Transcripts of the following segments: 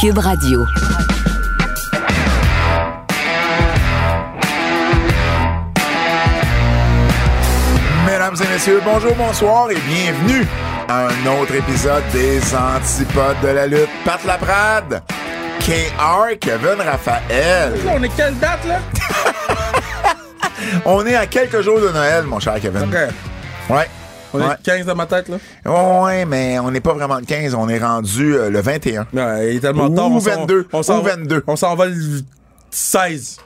Cube Radio. Mesdames et messieurs, bonjour, bonsoir et bienvenue à un autre épisode des Antipodes de la lutte. Pat Laprade, KR, Kevin Raphaël. On est quelle date, là? On est à quelques jours de Noël, mon cher Kevin. OK. Ouais. On Ouais. est 15 dans ma tête, là. Ouais, mais on n'est pas vraiment le 15, on est rendu euh, le 21. Ouais, il est tellement Ou tard. on s'en- 22, On s'en ou va- 22. On s'en va le 16.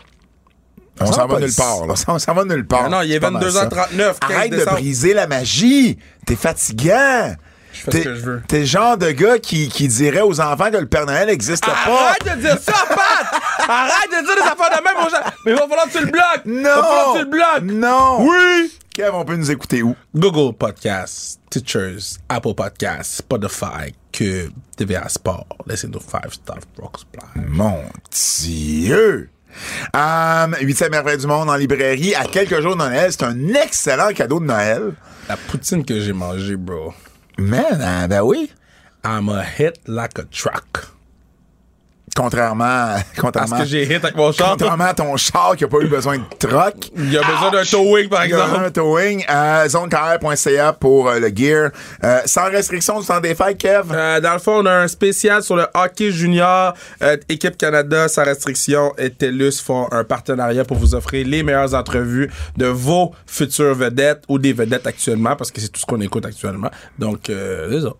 On s'en s'en va va nulle part. là. On s'en va nulle part. Ah non, il est C'est pas mal 22h39, ça. 15 Arrête de briser la magie. T'es fatigant. Je fais T'es ce que je veux. t'es le genre de gars qui, qui dirait aux enfants que le Père Noël n'existe pas. Arrête de dire ça, Pat! Arrête de dire des affaires de même aux gens! Mais il va falloir que tu le bloques! Non! Il va falloir que tu le bloques! Non! Oui! Kev, on peut nous écouter où? Google Podcasts, Teachers, Apple Podcasts, Spotify, Cube, TVA Sport. Laissez-nous 5 stars, Brooks Blind. Mon Dieu! Euh, 8e merveille du monde en librairie à quelques jours de Noël. C'est un excellent cadeau de Noël. La poutine que j'ai mangée, bro. Man, euh, ben oui. I'm a hit like a truck. Contrairement, Parce contrairement, que j'ai hit avec mon char. contrairement à ton char qui a pas eu besoin de troc. Il y a besoin d'un towing, par Il y a exemple. un towing. Euh, pour euh, le gear. Euh, sans restriction du temps des fêtes, Kev? Euh, dans le fond, on a un spécial sur le hockey junior. Euh, Équipe Canada, sans restriction et TELUS font un partenariat pour vous offrir les meilleures entrevues de vos futures vedettes ou des vedettes actuellement, parce que c'est tout ce qu'on écoute actuellement. Donc, euh, c'est ça.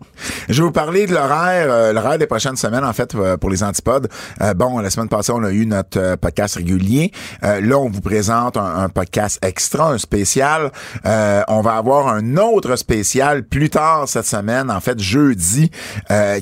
Je vais vous parler de l'horaire, euh, l'horaire des prochaines semaines, en fait, euh, pour les antipodes. Euh, bon, la semaine passée, on a eu notre euh, podcast régulier. Euh, là, on vous présente un, podcast extra, un spécial. Euh, on va avoir un autre spécial plus tard cette semaine, en fait, jeudi,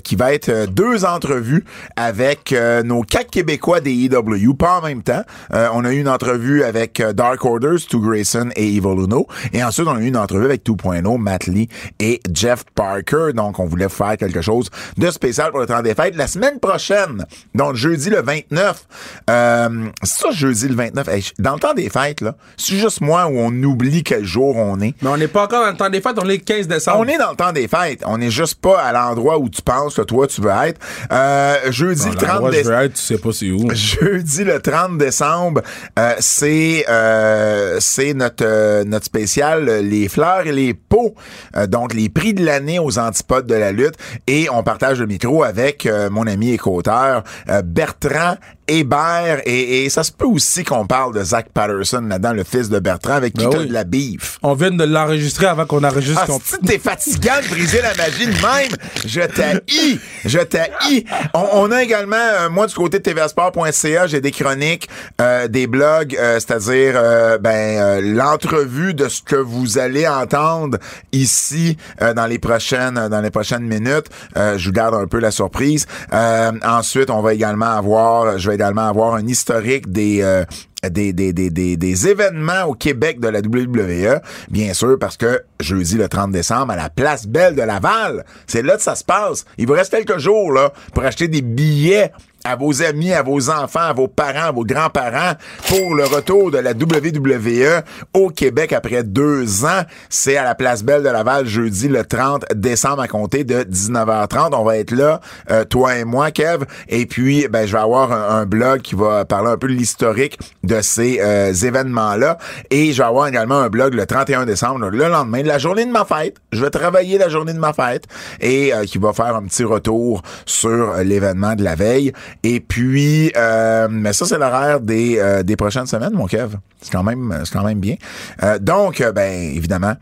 qui va être deux entrevues avec nos quatre Québécois des EW, pas en même temps. On a eu une entrevue avec Dark Orders, Stu Grayson et Evil Uno. Et ensuite, on a eu une entrevue avec 2.0, Matt Lee et Jeff Parker. Donc, on voulait faire quelque chose de spécial pour le temps des fêtes. La semaine prochaine, donc jeudi le 29, euh, ça, jeudi le 29, hey, dans le temps des fêtes, là, c'est juste moi où on oublie quel jour on est. Mais on n'est pas encore dans le temps des fêtes, on est le 15 décembre. On est dans le temps des fêtes. On n'est juste pas à l'endroit où tu penses que toi, tu veux être. Euh, jeudi le 30 L'endroit où je décembre. veux être, tu sais pas c'est où. Jeudi le 30 décembre, euh, c'est euh, c'est notre euh, notre spécial euh, les fleurs et les pots, Euh, donc les prix de l'année aux antipodes de la lutte et on partage le micro avec euh, mon ami et co-auteur Bertrand Hébert et, et ça se peut aussi qu'on parle de Zach Patterson là-dedans, le fils de Bertrand avec qui Ben oui. de la beef. On vient de l'enregistrer avant qu'on enregistre. Ah, si t'es fatigant de briser la magie de même, je t'haïs, je t'haïs. On, on a également, euh, moi du côté de tvsport.ca, j'ai des chroniques, euh, des blogs, euh, c'est-à-dire euh, ben euh, l'entrevue de ce que vous allez entendre ici euh, dans les prochaines dans les prochaines minutes. Euh, je vous garde un peu la surprise. Euh, ensuite, on va également avoir, je vais également avoir un historique des euh, des, des, des, des, des événements au Québec de la WWE, bien sûr, parce que jeudi le 30 décembre, à la Place Belle de Laval, c'est là que ça se passe. Il vous reste quelques jours là pour acheter des billets à vos amis, à vos enfants, à vos parents, à vos grands-parents pour le retour de la WWE au Québec après deux ans. C'est à la Place Belle de Laval jeudi le 30 décembre à compter de 19h30. On va être là, euh, toi et moi, Kev. Et puis, ben, je vais avoir un, blog qui va parler un peu de l'historique de ces euh, événements-là. Et je vais avoir également un blog le 31 décembre, le lendemain de la journée de ma fête. Je vais travailler la journée de ma fête et euh, qui va faire un petit retour sur euh, l'événement de la veille. Et puis, euh, mais ça, c'est l'horaire des, euh, des prochaines semaines, mon Kev. C'est quand même, c'est quand même bien. Euh, donc, euh, ben, évidemment,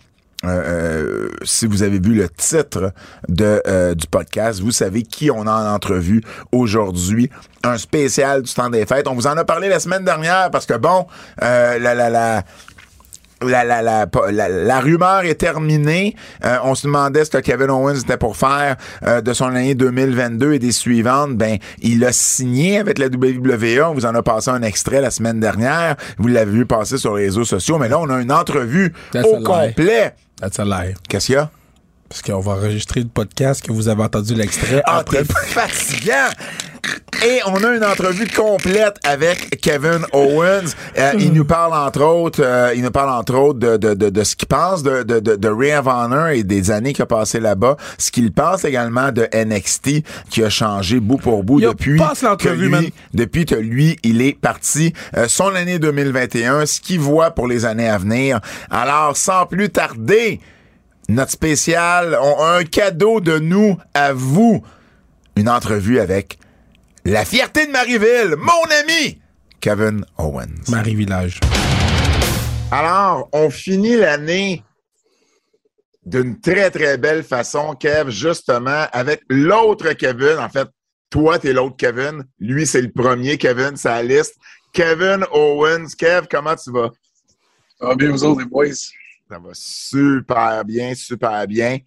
euh, euh, si vous avez vu le titre de euh, du podcast, vous savez qui on a en entrevue aujourd'hui. Un spécial du temps des fêtes. On vous en a parlé la semaine dernière parce que bon, euh, la la la la, la, la, la, la rumeur est terminée. Euh, on se demandait ce que Kevin Owens était pour faire euh, de son année 2022 et des suivantes. Ben, il a signé avec la WWE. On vous en a passé un extrait la semaine dernière. Vous l'avez vu passer sur les réseaux sociaux. Mais là, on a une entrevue au complet. That's a lie. Qu'est-ce qu'il y a? Parce qu'on va enregistrer le podcast que vous avez entendu l'extrait Ah, après. t'es fatigant! Et on a une entrevue complète avec Kevin Owens. Euh, il nous parle entre autres, euh, il nous parle entre autres de, de, de, de ce qu'il pense de, de, de, de Ring of Honor et des années qu'il a passé là-bas. Ce qu'il pense également de NXT qui a changé bout pour bout depuis passe que lui, man. depuis que lui, il est parti. Euh, son année 2021, ce qu'il voit pour les années à venir. Alors, sans plus tarder, notre spécial, on a un cadeau de nous à vous. Une entrevue avec la fierté de Marieville, mon ami, Kevin Owens. Marie-Village. Alors, on finit l'année d'une très, très belle façon, Kev, justement, avec l'autre Kevin. En fait, toi, t'es l'autre Kevin. Lui, c'est le premier Kevin, c'est la liste. Kevin Owens. Kev, comment tu vas? Ça va bien, vous autres, les boys? Ça va super bien, super bien.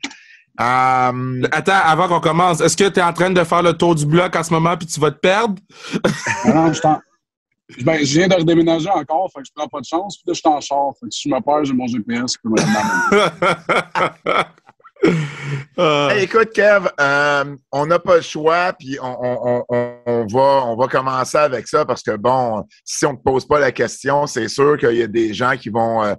Attends, avant qu'on commence, est-ce que tu es en train de faire le tour du bloc en ce moment puis tu vas te perdre? Ah non, je t'en- Ben, je viens de redéménager encore, fait que je prends pas de chance. Puis là, je suis en char. Fait que si je me perds, j'ai mon GPS. Puis me Euh, Hey, écoute, Kev, euh, on n'a pas le choix, puis on, on- on- on va, on va commencer avec ça parce que, bon, si on ne te pose pas la question, c'est sûr qu'il y a des gens qui vont, euh,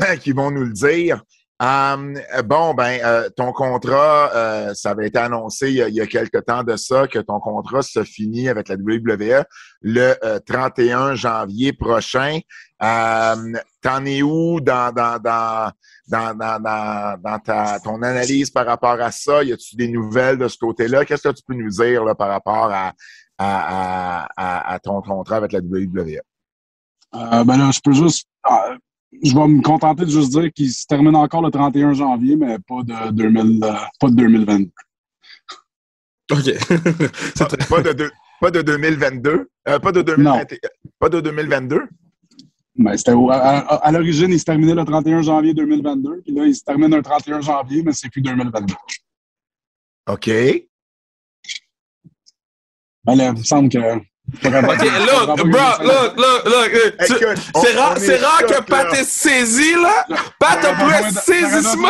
qui vont nous le dire. Euh, bon, ben, euh, ton contrat, euh, ça avait été annoncé il y, a, il y a quelque temps de ça que ton contrat se finit avec la WWE le euh, 31 janvier prochain. Euh, T'en es où dans, dans, dans, dans, dans, dans, ta, ton analyse par rapport à ça? Y a-tu des nouvelles de ce côté-là? Qu'est-ce que tu peux nous dire là, par rapport à, à, à, à, ton contrat avec la WWE? Euh, ben là, je peux juste. Je vais me contenter de juste dire qu'il se termine encore le 31 janvier, mais pas de, 2000, euh, pas de 2022. OK. Pas de, deux- pas de 2022? Euh, pas de 2021? Pas de 2022? Ben, c'était au- à, à- à l'origine, il se terminait le 31 janvier 2022, puis là, il se termine le 31 janvier, mais c'est plus 2022. OK. Ben là, il me semble que. OK, look, bro, look, look, look. C'est rare, rare que Pat là. est saisi, là. Pat a plus de- saisissement.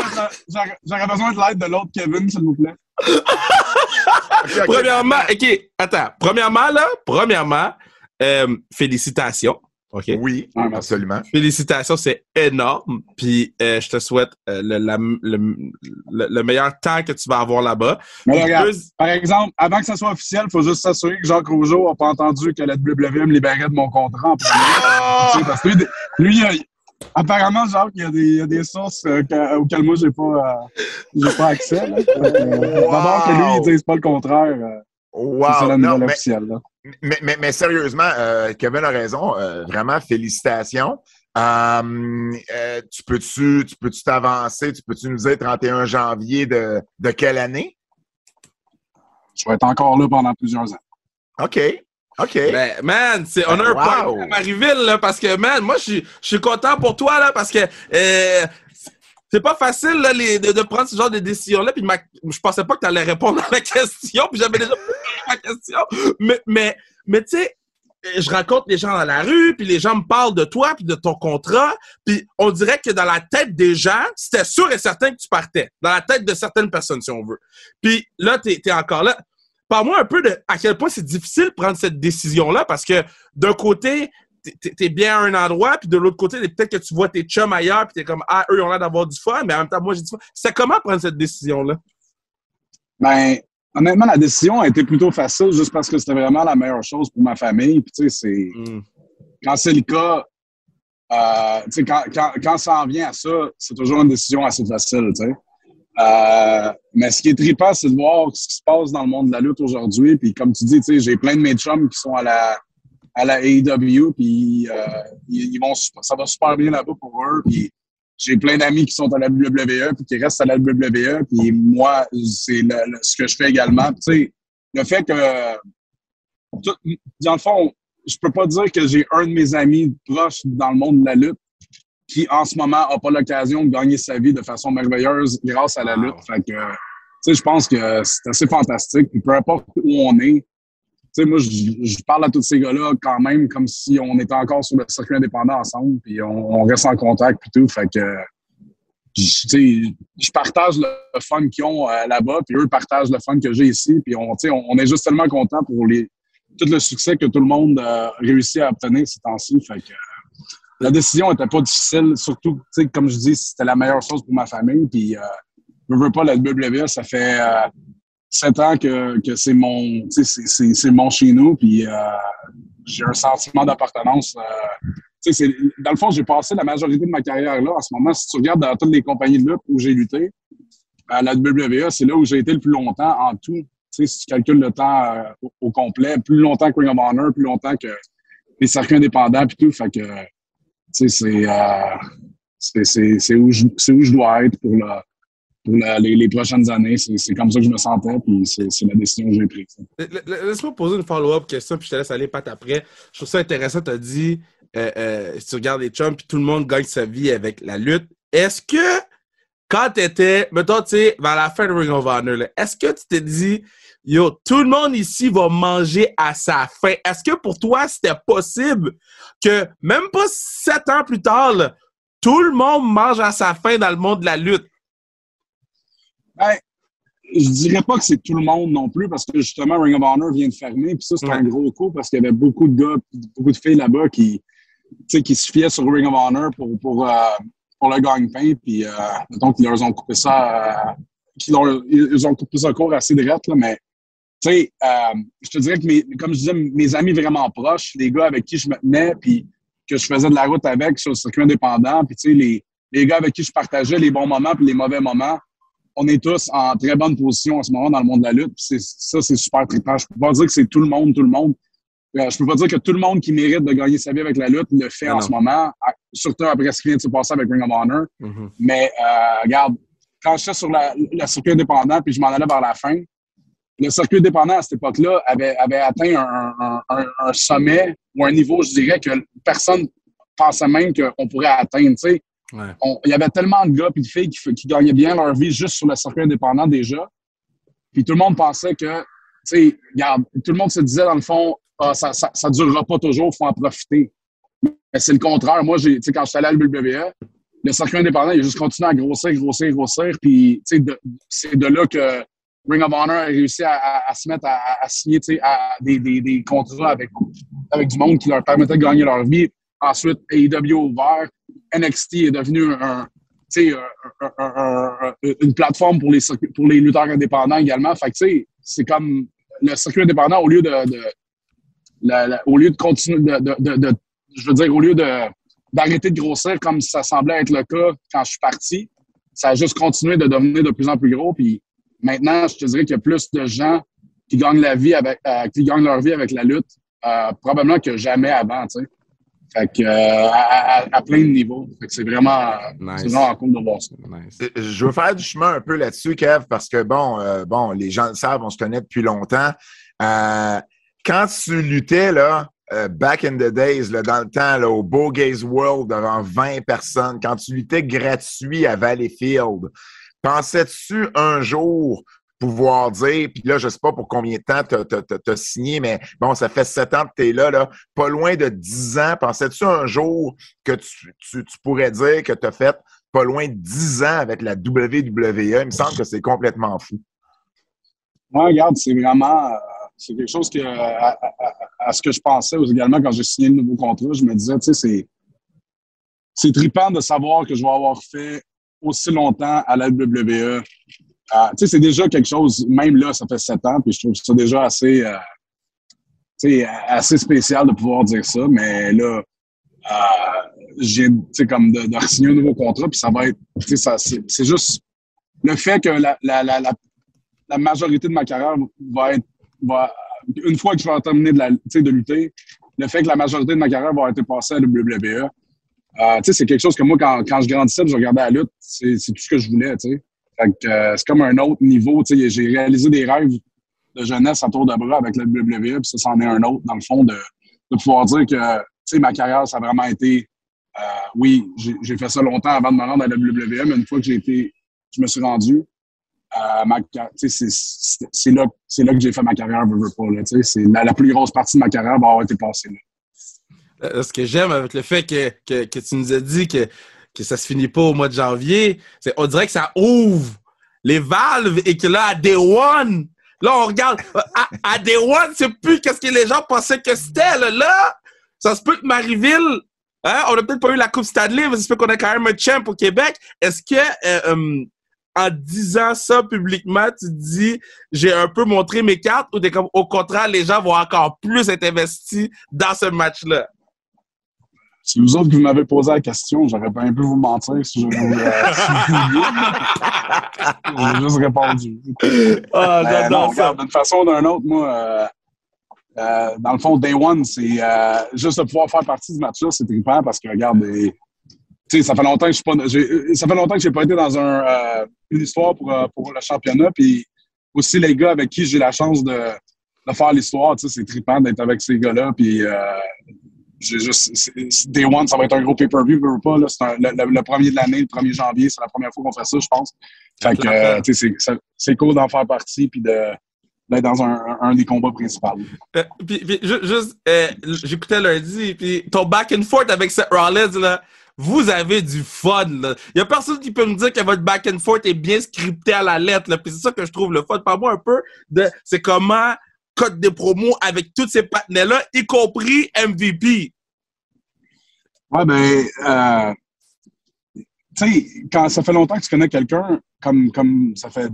j'aurais besoin de- l'aide de l'autre Kevin, s'il vous plaît. Premièrement, OK, attends. Premièrement, là, premièrement, euh, félicitations. OK? Oui, Ah, absolument. Félicitations, c'est énorme. Puis euh, je te souhaite euh, le, la- le- le- le meilleur temps que tu vas avoir là-bas. Mais regarde, Deux- par exemple, avant que ça soit officiel, il faut juste s'assurer que Jacques Rougeau n'a pas entendu que la WWE me libérait de mon contrat en premier. Tu sais, parce que lui, lui, il a- apparemment, Jacques, il y a des, il y a des sources euh, que- auxquelles moi, j'ai pas, euh, j'ai pas accès. euh, D'abord que lui, il dise pas le contraire. C'est ça Wow! Non, mais, officielle. Là. mais, mais, mais sérieusement, euh, Kevin a raison. euh, vraiment, félicitations. Euh, euh, tu peux-tu tu peux-tu t'avancer? Tu peux-tu nous dire 31 janvier de, de quelle année? Je vais être encore là pendant plusieurs ans. OK. OK. Ben, man, c'est, on a un Wow. point à Marieville, là, parce que, man, moi, je suis- je suis content pour toi, là, parce que euh, c'est pas facile, là, les- de, de prendre ce genre de décision-là. Puis ma- je pensais pas que tu allais répondre à la question, puis j'avais déjà question. Mais, mais, mais tu sais, je rencontre les gens dans la rue, puis les gens me parlent de toi, puis de ton contrat, puis on dirait que dans la tête des gens, c'était sûr et certain que tu partais. Dans la tête de certaines personnes, si on veut. Puis là, t'es es encore là. Parle-moi un peu de à quel point c'est difficile de prendre cette décision-là, parce que d'un côté, t'es bien à un endroit, puis de l'autre côté, peut-être que tu vois tes chums ailleurs, puis t'es comme, ah, eux, ils ont l'air d'avoir du fun, mais en même temps, moi, j'ai du fun. C'est comment prendre cette décision-là? Ben, honnêtement, la décision a été plutôt facile juste parce que c'était vraiment la meilleure chose pour ma famille. Puis, tu sais, c'est. quand c'est le cas, euh, tu sais, quand, quand, quand ça en vient à ça, c'est toujours une décision assez facile, tu sais. Euh, mais ce qui est trippant, c'est de voir ce qui se passe dans le monde de la lutte aujourd'hui. Puis comme tu dis, tu sais, j'ai plein de mes chums qui sont à la, à la AEW, puis euh, ils, ils vont, ça va super bien là-bas pour eux. Puis j'ai plein d'amis qui sont à la WWE, puis qui restent à la WWE. Puis moi, c'est ce que je fais également. Tu sais, le fait que, tout- dans le fond, je peux pas dire que j'ai un de mes amis proches dans le monde de la lutte qui, en ce moment, n'a pas l'occasion de gagner sa vie de façon merveilleuse grâce à la lutte. Fait que, tu sais, je pense que c'est assez fantastique. Puis peu importe où on est, sais, moi, je, parle à tous ces gars-là quand même comme si on était encore sur le circuit indépendant ensemble, puis on, reste en contact, puis tout. Fait que, je- je partage le fun qu'ils ont euh, là-bas, puis eux partagent le fun que j'ai ici, puis on, on, on est juste tellement contents pour les tout le succès que tout le monde a réussi à obtenir ces temps-ci. Fait que la décision était pas difficile, surtout, comme je dis, c'était la meilleure chose pour ma famille. Puis, euh, je veux pas la WWE, ça fait euh, sept ans que, que c'est mon, c'est mon chez nous. Puis, euh, j'ai un sentiment d'appartenance. Euh, dans le fond, j'ai passé la majorité de ma carrière là. En ce moment, si tu regardes dans toutes les compagnies de lutte où j'ai lutté, à la WWE, c'est là où j'ai été le plus longtemps en tout. si tu calcules le temps euh, au, complet, plus longtemps que Ring of Honor, plus longtemps que les circuits indépendants, puis tout. Fait que, c'est euh, c'est où, je, où je dois être pour, pour les, prochaines années. C'est comme ça que je me sentais, puis c'est la décision que j'ai prise. Laisse-moi poser une follow-up question, puis je te laisse aller, Pat, après. Je trouve ça intéressant, tu as dit, euh, euh, si tu regardes les chums, puis tout le monde gagne sa vie avec la lutte. Est-ce que quand tu étais, mettons, tu sais, vers la fin de Ring of Honor, est-ce que tu t'es dit, yo, tout le monde ici va manger à sa faim? Est-ce que pour toi, c'était possible que, même pas sept ans plus tard, tout le monde mange à sa faim dans le monde de la lutte? Ben, je dirais pas que c'est tout le monde non plus, parce que justement, Ring of Honor vient de fermer, puis ça, c'est un gros coup, parce qu'il y avait beaucoup de gars, beaucoup de filles là-bas qui, qui se fiaient sur Ring of Honor pour, pour, euh, pour le gagne-pain, puis euh, donc ils leur ont coupé ça, euh, ils ont coupé ça court assez direct, là, mais tu sais, euh, je te dirais que mes, comme je disais, mes amis vraiment proches, les gars avec qui je me tenais, puis que je faisais de la route avec sur le circuit indépendant, puis tu sais, les, les gars avec qui je partageais les bons moments puis les mauvais moments, on est tous en très bonne position en ce moment dans le monde de la lutte. ça, c'est super trippant. Je peux pas dire que c'est tout le monde, tout le monde. Euh, je peux pas dire que tout le monde qui mérite de gagner sa vie avec la lutte le fait en ce moment, surtout après ce qui vient de se passer avec Ring of Honor. Mm-hmm. Mais euh, regarde, quand je suis sur la, le circuit indépendant puis je m'en allais vers la fin, le circuit indépendant à cette époque-là avait, avait atteint un, un, un, sommet ou un niveau, je dirais, que personne pensait même qu'on pourrait atteindre. Il y avait tellement de gars et de filles qui, gagnaient bien leur vie juste sur le circuit indépendant déjà. Puis tout le monde pensait que, tu sais, regarde, tout le monde se disait dans le fond, ah, ça, ça, durera pas toujours, il faut en profiter. Mais c'est le contraire. Moi, j'ai, quand je suis allé à la WWE, le circuit indépendant, il a juste continué à grossir, grossir, grossir. Puis, c'est de là que Ring of Honor a réussi à, se mettre à, signer des, des, des, contrats avec, avec du monde qui leur permettait de gagner leur vie. Ensuite, AEW ouvert. NXT est devenu un, une plateforme pour les, lutteurs indépendants également. Fait que, c'est comme le circuit indépendant, au lieu de, continuer je veux dire, au lieu d'arrêter de grossir comme ça semblait être le cas quand je suis parti, ça a juste continué de devenir de plus en plus gros. Puis maintenant, je te dirais qu'il y a plus de gens qui gagnent euh, leur vie avec la lutte, euh, probablement que jamais avant, tu sais. Fait que, euh, à, plein de niveaux. Fait que c'est vraiment, nice. vraiment cool de voir ça. Je veux faire du chemin un peu là-dessus, Kev, parce que bon, bon, les gens le savent, on se connaît depuis longtemps. quand tu luttais, là, back in the days, là, dans le temps, là, au Beau Gaze World, devant 20 personnes, quand tu luttais gratuit à Valleyfield, Pensais-tu un jour pouvoir dire, puis là, je sais pas pour combien de temps tu as, signé, mais bon, ça fait sept ans que tu es là, là, pas loin de dix ans. Pensais-tu un jour que tu, pourrais dire que tu as fait pas loin de dix ans avec la WWE? Il me semble que c'est complètement fou. Moi, regarde, c'est vraiment... Euh, c'est quelque chose que, à, ce que je pensais également quand j'ai signé le nouveau contrat, je me disais, tu sais, c'est, c'est trippant de savoir que je vais avoir fait aussi longtemps à la WWE. Euh, tu sais, c'est déjà quelque chose, même là, ça fait sept ans, puis je trouve ça déjà assez, euh, assez spécial de pouvoir dire ça, mais là, euh, j'ai, comme de, signer un nouveau contrat, puis ça va être, tu sais, c'est juste le fait que la, la, la, la, majorité de ma carrière va être, va, une fois que je vais terminer de, de lutter, le fait que la majorité de ma carrière va être passée à WWE, euh, c'est quelque chose que moi, quand, quand je grandissais, je regardais la lutte, c'est tout ce que je voulais. Euh, c'est comme un autre niveau. J'ai réalisé des rêves de jeunesse à tour de bras avec la WWE, ça, c'en est un autre, dans le fond, de, pouvoir dire que ma carrière, ça a vraiment été. Euh, oui, j'ai fait ça longtemps avant de me rendre à la WWE, mais une fois que j'ai été, je me suis rendu, euh, c'est là, que j'ai fait ma carrière, veux, veux pas. la, plus grosse partie de ma carrière va avoir été passée là. Ce que j'aime avec le fait que, tu nous as dit que, que ça se finit pas au mois de janvier, c'est on dirait que ça ouvre les valves et que là, à Day One, Là, on regarde. À, Day One, c'est plus qu'est-ce que les gens pensaient que c'était. Là, ça se peut que Marieville, hein, on n'a peut-être pas eu la Coupe Stanley, mais ça se peut qu'on ait quand même un champ au Québec. Est-ce que, euh, euh, en disant ça publiquement, tu dis, j'ai un peu montré mes cartes, ou au contraire, les gens vont encore plus être investis dans ce match-là? Si vous autres, vous m'avez posé la question, j'aurais pas un peu vous mentir si je vous, euh, J'ai juste répondu. Ah, j'adore ça. D'une façon ou d'une autre, moi, euh, euh, dans le fond, Day One, c'est euh, juste de pouvoir faire partie du match-là, c'est trippant parce que, regarde, ça fait longtemps que je suis pas, ça fait longtemps que j'ai pas été dans un, euh, une histoire pour, euh, pour le championnat, puis aussi les gars avec qui j'ai la chance de, de faire l'histoire, c'est trippant d'être avec ces gars-là, puis j'ai juste, Day One, ça va être un gros pay-per-view, pas, là, c'est le, le, premier de l'année, le 1er janvier, c'est la première fois qu'on fait ça, je pense. Fait que, euh, tu sais, c'est cool d'en faire partie, puis de, d'être dans un, un, des combats principaux. Euh, puis, puis, juste, euh, j'écoutais lundi, puis ton back and forth avec Seth Rollins, là, vous avez du fun. Il n'y a personne qui peut me dire que votre back and forth est bien scripté à la lettre. Là. Puis c'est ça que je trouve le fun. Parle-moi un peu de c'est comment code de promo avec tous ces partenaires-là, y compris MVP. Ouais, ben, euh, tu sais, quand ça fait longtemps que tu connais quelqu'un, comme, comme ça fait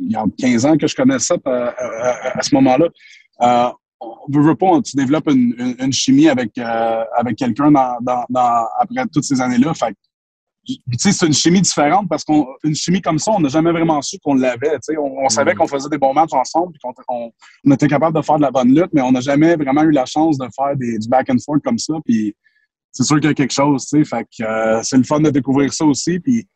il y a 15 ans que je connais ça euh, à, à, ce moment-là, euh, on tu développes une, une, chimie avec, euh, avec quelqu'un dans, dans, après toutes ces années-là. Fait c'est une chimie différente parce qu'une chimie comme ça, on n'a jamais vraiment su qu'on l'avait. Tu sais, on, on savait mm. qu'on faisait des bons matchs ensemble puis qu'on on, on, était capable de faire de la bonne lutte, mais on n'a jamais vraiment eu la chance de faire des, du back and forth comme ça. Puis c'est sûr qu'il y a quelque chose, tu sais. Fait que euh, c'est le fun de découvrir ça aussi. Puis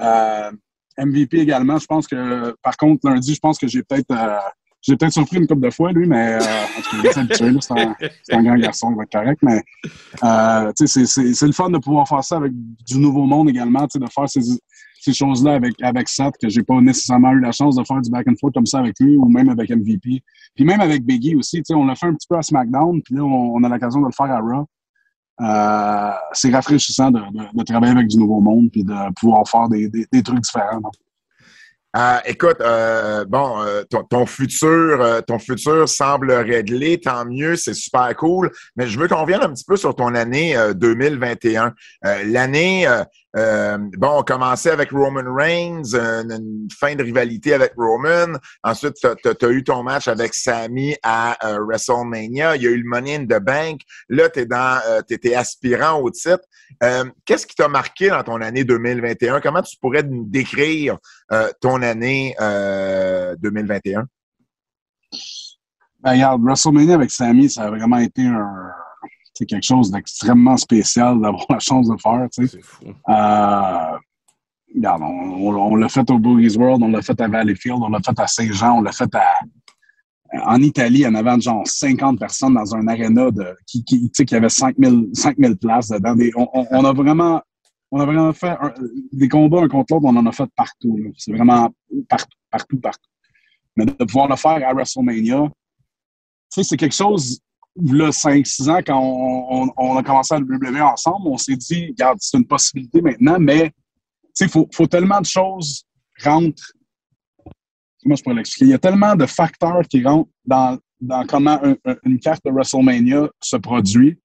euh, MVP également, je pense que, par contre, lundi, je pense que j'ai peut-être euh, j'ai peut-être surpris une couple de fois, lui, mais euh, en tout cas, c'est un, grand garçon, il va être correct. Mais euh, c'est le fun de pouvoir faire ça avec du nouveau monde également, de faire ces, choses-là avec, avec Seth, que j'ai pas nécessairement eu la chance de faire du back and forth comme ça avec lui, ou même avec MVP. Puis même avec Biggie aussi, on l'a fait un petit peu à SmackDown, puis là, on, a l'occasion de le faire à Raw. Euh, c'est rafraîchissant de, travailler avec du nouveau monde puis de pouvoir faire des, trucs différents. Euh, écoute, euh, bon, euh, ton, ton, futur, euh, ton futur semble réglé, tant mieux, c'est super cool. Mais je veux qu'on revienne un petit peu sur ton année 2021. Euh, bon, on commençait avec Roman Reigns, une, fin de rivalité avec Roman. Ensuite, tu as, eu ton match avec Sami à WrestleMania. Il y a eu le Money in the Bank. Là, tu dans, étais aspirant au titre. Qu'est-ce qui t'a marqué dans ton année 2021? Comment tu pourrais nous décrire ton année euh, 2021? Ben, regarde, WrestleMania avec Sammy, ça a vraiment été un, quelque chose d'extrêmement spécial d'avoir la chance de faire. C'est fou. Euh, regarde, on, on, l'a fait au Boogie's World, on l'a fait à Valleyfield, on l'a fait à Saint-Jean, on l'a fait à, en Italie, en avant genre 50 personnes dans un aréna de, qui, qui, qui avait 5000, 5000 places dedans. Des, on, on, a vraiment on a vraiment fait un, des combats un contre l'autre, on en a fait partout. C'est vraiment partout, partout, partout. Mais de pouvoir le faire à WrestleMania, c'est quelque chose, là, 5-6 ans, quand on, a commencé à WWE ensemble, on s'est dit, regarde, c'est une possibilité maintenant, mais il faut, faut tellement de choses rentrent. Comment je pourrais l'expliquer? Il y a tellement de facteurs qui rentrent dans, dans comment un, une carte de WrestleMania se produit.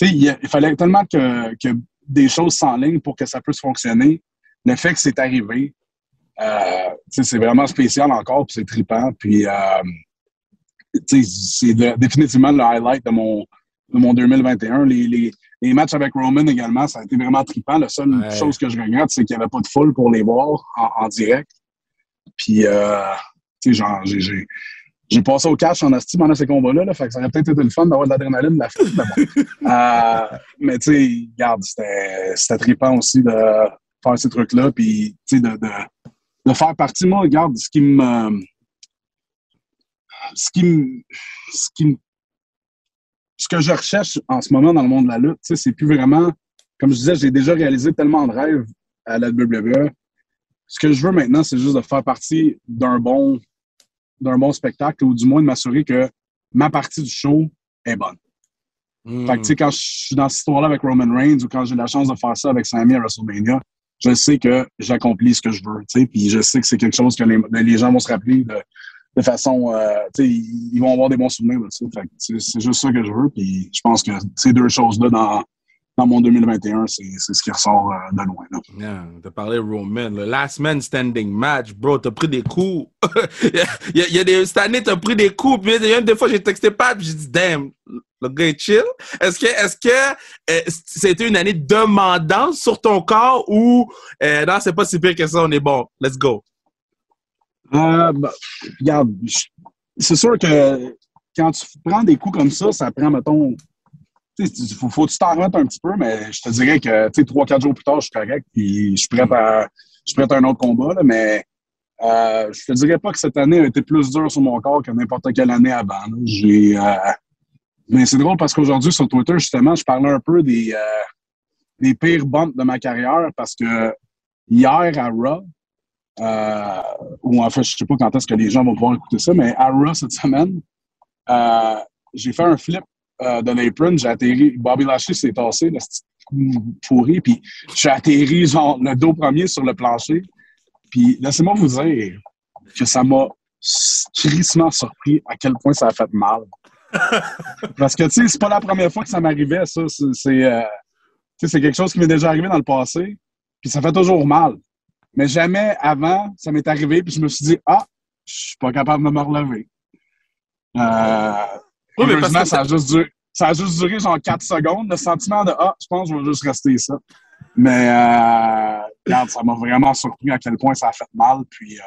Il, il, fallait tellement que, que des choses sans ligne pour que ça puisse fonctionner. Le fait que c'est arrivé, euh, c'est vraiment spécial encore, puis c'est trippant. Puis, euh, c'est définitivement le highlight de mon, de mon 2021. Les, les, les, matchs avec Roman également, ça a été vraiment trippant. La seule ouais. chose que je regrette, c'est qu'il n'y avait pas de foule pour les voir en, en direct. Puis, euh, tu sais, j'ai j'ai passé au cash en asti pendant ces combats-là, là, fait que ça aurait peut-être été le fun d'avoir de l'adrénaline de la foule, euh, mais tu sais, regarde, c'était trippant aussi de faire ces trucs-là, puis tu sais, de, de, de, faire partie. Moi, regarde, ce qui me. Ce qui me. Ce qui me. Ce que je recherche en ce moment dans le monde de la lutte, c'est plus vraiment. Comme je disais, j'ai déjà réalisé tellement de rêves à la WWE. Ce que je veux maintenant, c'est juste de faire partie d'un bon d'un bon spectacle ou du moins de m'assurer que ma partie du show est bonne. Mm. Fait que, tu sais, quand je suis dans cette histoire-là avec Roman Reigns ou quand j'ai la chance de faire ça avec Sammy à WrestleMania, je sais que j'accomplis ce que je veux, tu sais, puis je sais que c'est quelque chose que les, les, gens vont se rappeler de, de façon, euh, ils vont avoir des bons souvenirs de. C'est juste ça que je veux. Puis je pense que ces deux choses-là dans, dans mon 2021, c'est ce qui ressort euh, de loin. Là. Yeah, parlé Roman, le last man standing match, bro, t'as pris des coups. il, y a, des, cette année, t'as pris des coups. Y a des fois, j'ai texté Pat, j'ai dit, damn, le gars est chill. Est-ce que, est-ce que euh, c'était une année demandante sur ton corps ou non, c'est pas si pire que ça, on est bon, let's go? Euh, bah, regarde, c'est sûr que quand tu prends des coups comme ça, ça prend, mettons, il faut, faut que tu t'en remettes un petit peu, mais je te dirais que trois, quatre jours plus tard, je suis correct, puis je suis prêt à, je suis prêt à un autre combat, là, mais euh, je te dirais pas que cette année a été plus dure sur mon corps que n'importe quelle année avant. J'ai, euh, mais c'est drôle parce qu'aujourd'hui, sur Twitter, justement, je parlais un peu des, euh, des pires bumps de ma carrière parce que hier à Raw, euh, ou en fait, je sais pas quand est-ce que les gens vont pouvoir écouter ça, mais à Raw cette semaine, euh, j'ai fait un flip euh, de l'apron, j'ai atterri, Bobby Lashley s'est tassé, le pourri, puis j'ai atterri genre le dos premier sur le plancher. Puis laissez-moi vous dire que ça m'a crissement surpris à quel point ça a fait mal. Parce que, tu sais, c'est pas la première fois que ça m'arrivait, ça. C'est euh, quelque chose qui m'est déjà arrivé dans le passé, puis ça fait toujours mal. Mais jamais avant, ça m'est arrivé, puis je me suis dit, ah, je suis pas capable de me relever. Euh, oui, mais parce que ça a juste duré, ça a juste duré genre 4 secondes, le sentiment de Ah, je pense que je vais juste rester ça. Mais euh, regarde, ça m'a vraiment surpris à quel point ça a fait mal. Puis euh,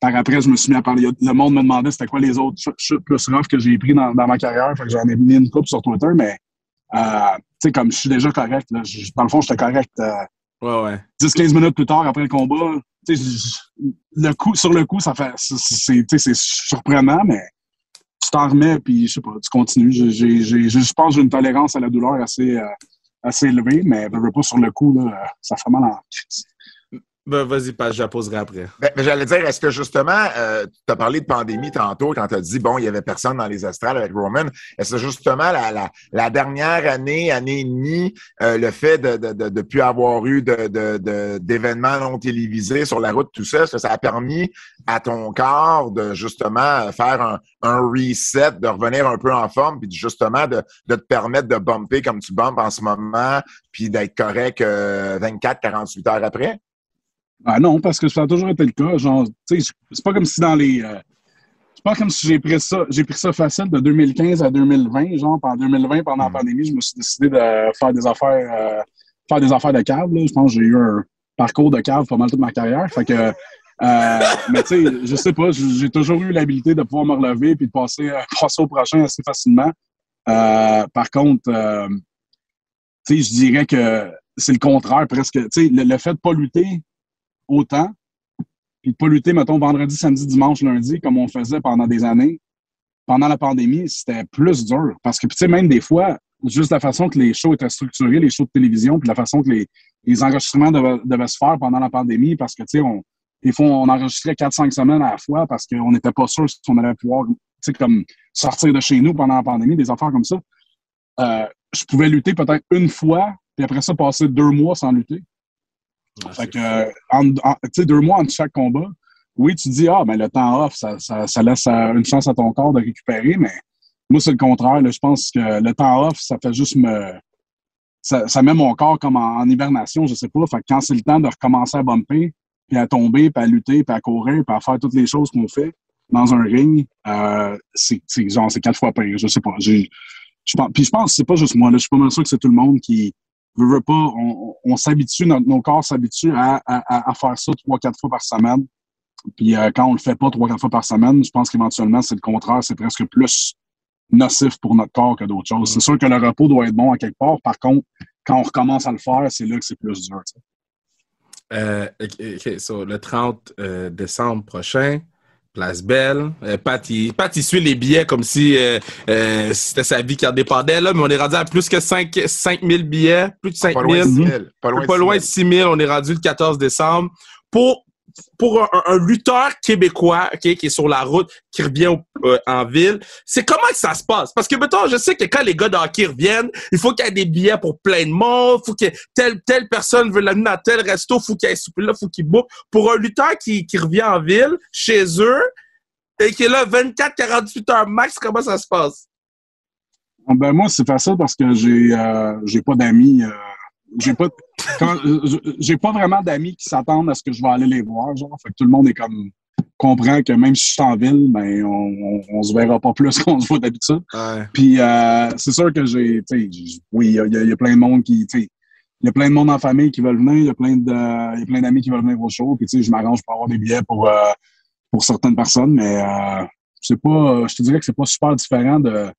par après, je me suis mis à parler. Le monde me demandait c'était quoi les autres chutes plus rough que j'ai pris dans, dans, ma carrière. Fait que j'en ai mis une coupe sur Twitter, mais euh, tu sais, comme je suis déjà correct, là, dans le fond, j'étais correct. Euh, ouais, ouais. 10-15 minutes plus tard, après le combat, le coup, sur le coup, ça fait c'est surprenant, mais tu t'en remets, puis je sais pas, tu continues. je pense que j'ai une tolérance à la douleur assez, euh, assez élevée, mais pas sur le coup, là, ça fait mal ben, vas-y, je la poserai après. Ben, J'allais dire, est-ce que justement, euh, tu as parlé de pandémie tantôt quand tu as dit, bon, il y avait personne dans les astrales avec Roman. Est-ce que justement, la, la, la, dernière année, année et demie, euh, le fait de ne de, de, plus avoir eu d'événements non télévisés sur la route, tout ça, est-ce que ça a permis à ton corps de justement faire un, un reset, de revenir un peu en forme, puis justement de, de te permettre de bumper comme tu bumpes en ce moment, puis d'être correct 24, euh, 48 heures après? Ben non, parce que ça a toujours été le cas. Genre, c'est pas comme si dans les. Euh, c'est pas comme si j'ai pris ça, j'ai pris ça facile de 2015 à 2020. Genre, en 2020, pendant la mm. pandémie, je me suis décidé de faire des affaires, euh, faire des affaires de cave. Je pense que j'ai eu un parcours de cave pas mal toute ma carrière. Fait que, euh, mais tu sais, je sais pas, j'ai toujours eu l'habilité de pouvoir me relever puis de passer, passer au prochain assez facilement. par contre, tu sais, je dirais que c'est le contraire presque. Tu sais, le, le, fait de pas lutter, autant, puis de pas lutter, mettons, vendredi, samedi, dimanche, lundi, comme on faisait pendant des années, pendant la pandémie, c'était plus dur. Parce que, tu sais, même des fois, juste la façon que les shows étaient structurés, les shows de télévision, puis la façon que les, les enregistrements devaient, se faire pendant la pandémie, parce que, tu sais, on, des fois, on enregistrait 4-5 semaines à la fois parce qu'on n'était pas sûr si on allait pouvoir, comme sortir de chez nous pendant la pandémie, des affaires comme ça. Euh, je pouvais lutter peut-être une fois, puis après ça, passer deux mois sans lutter fait que, tu sais, deux mois entre chaque combat, oui, tu dis, ah, ben le temps off, ça, ça, ça laisse euh, une chance à ton corps de récupérer, mais moi, c'est le contraire. Là, je pense que le temps off, ça fait juste me. Ça, ça met mon corps comme en, hibernation, je sais pas. Fait que quand c'est le temps de recommencer à bumper, puis à tomber, puis à lutter, puis à courir, puis à faire toutes les choses qu'on fait dans un ring, euh, c'est genre, c'est quatre fois pire. Je sais pas. Puis je pense que c'est pas juste moi. Là, je suis pas mal sûr que c'est tout le monde qui, on, s'habitue, nos corps s'habituent à, à, faire ça trois, quatre fois par semaine. Puis euh, quand on le fait pas trois, quatre fois par semaine, je pense qu'éventuellement, c'est le contraire, c'est presque plus nocif pour notre corps que d'autres choses. C'est sûr que le repos doit être bon à quelque part. Par contre, quand on recommence à le faire, c'est là que c'est plus dur. Euh, le 30 euh, décembre prochain, Place Belle. Euh, Pat, il, suit les billets comme si euh, euh, c'était sa vie qui en dépendait, là, mais on est rendu à plus que 5, 000 billets, plus de 5 000. Pas loin de 6 000. On est rendu le 14 décembre. Pour pour un, lutteur québécois qui est sur la route, qui revient euh, en ville, c'est comment que ça se passe? Parce que, mettons, je sais que quand les gars de reviennent, il faut qu'il y ait des billets pour plein de monde, faut que telle, telle personne veut l'amener à tel resto, faut qu'il y ait là, faut qu'il book. Pour un lutteur qui, qui revient en ville, chez eux, et qui est là 24-48 heures max, comment ça se passe? Ah, ben moi, c'est facile parce que j'ai euh, j'ai pas d'amis. Euh, j'ai pas j'ai pas vraiment d'amis qui s'attendent à ce que je vais aller les voir. Genre. Fait que tout le monde est comme comprend que même si je suis en ville, ben on, on, se verra pas plus qu'on se voit d'habitude. Puis euh, c'est sûr que j'ai, oui, il y, y, a plein de monde qui, il y a plein de monde en famille qui veulent venir, il y a plein de, y a plein d'amis qui veulent venir au show. Puis tu sais, je m'arrange pour avoir des billets pour euh, pour certaines personnes, mais euh, c'est pas, je te dirais que c'est pas super différent de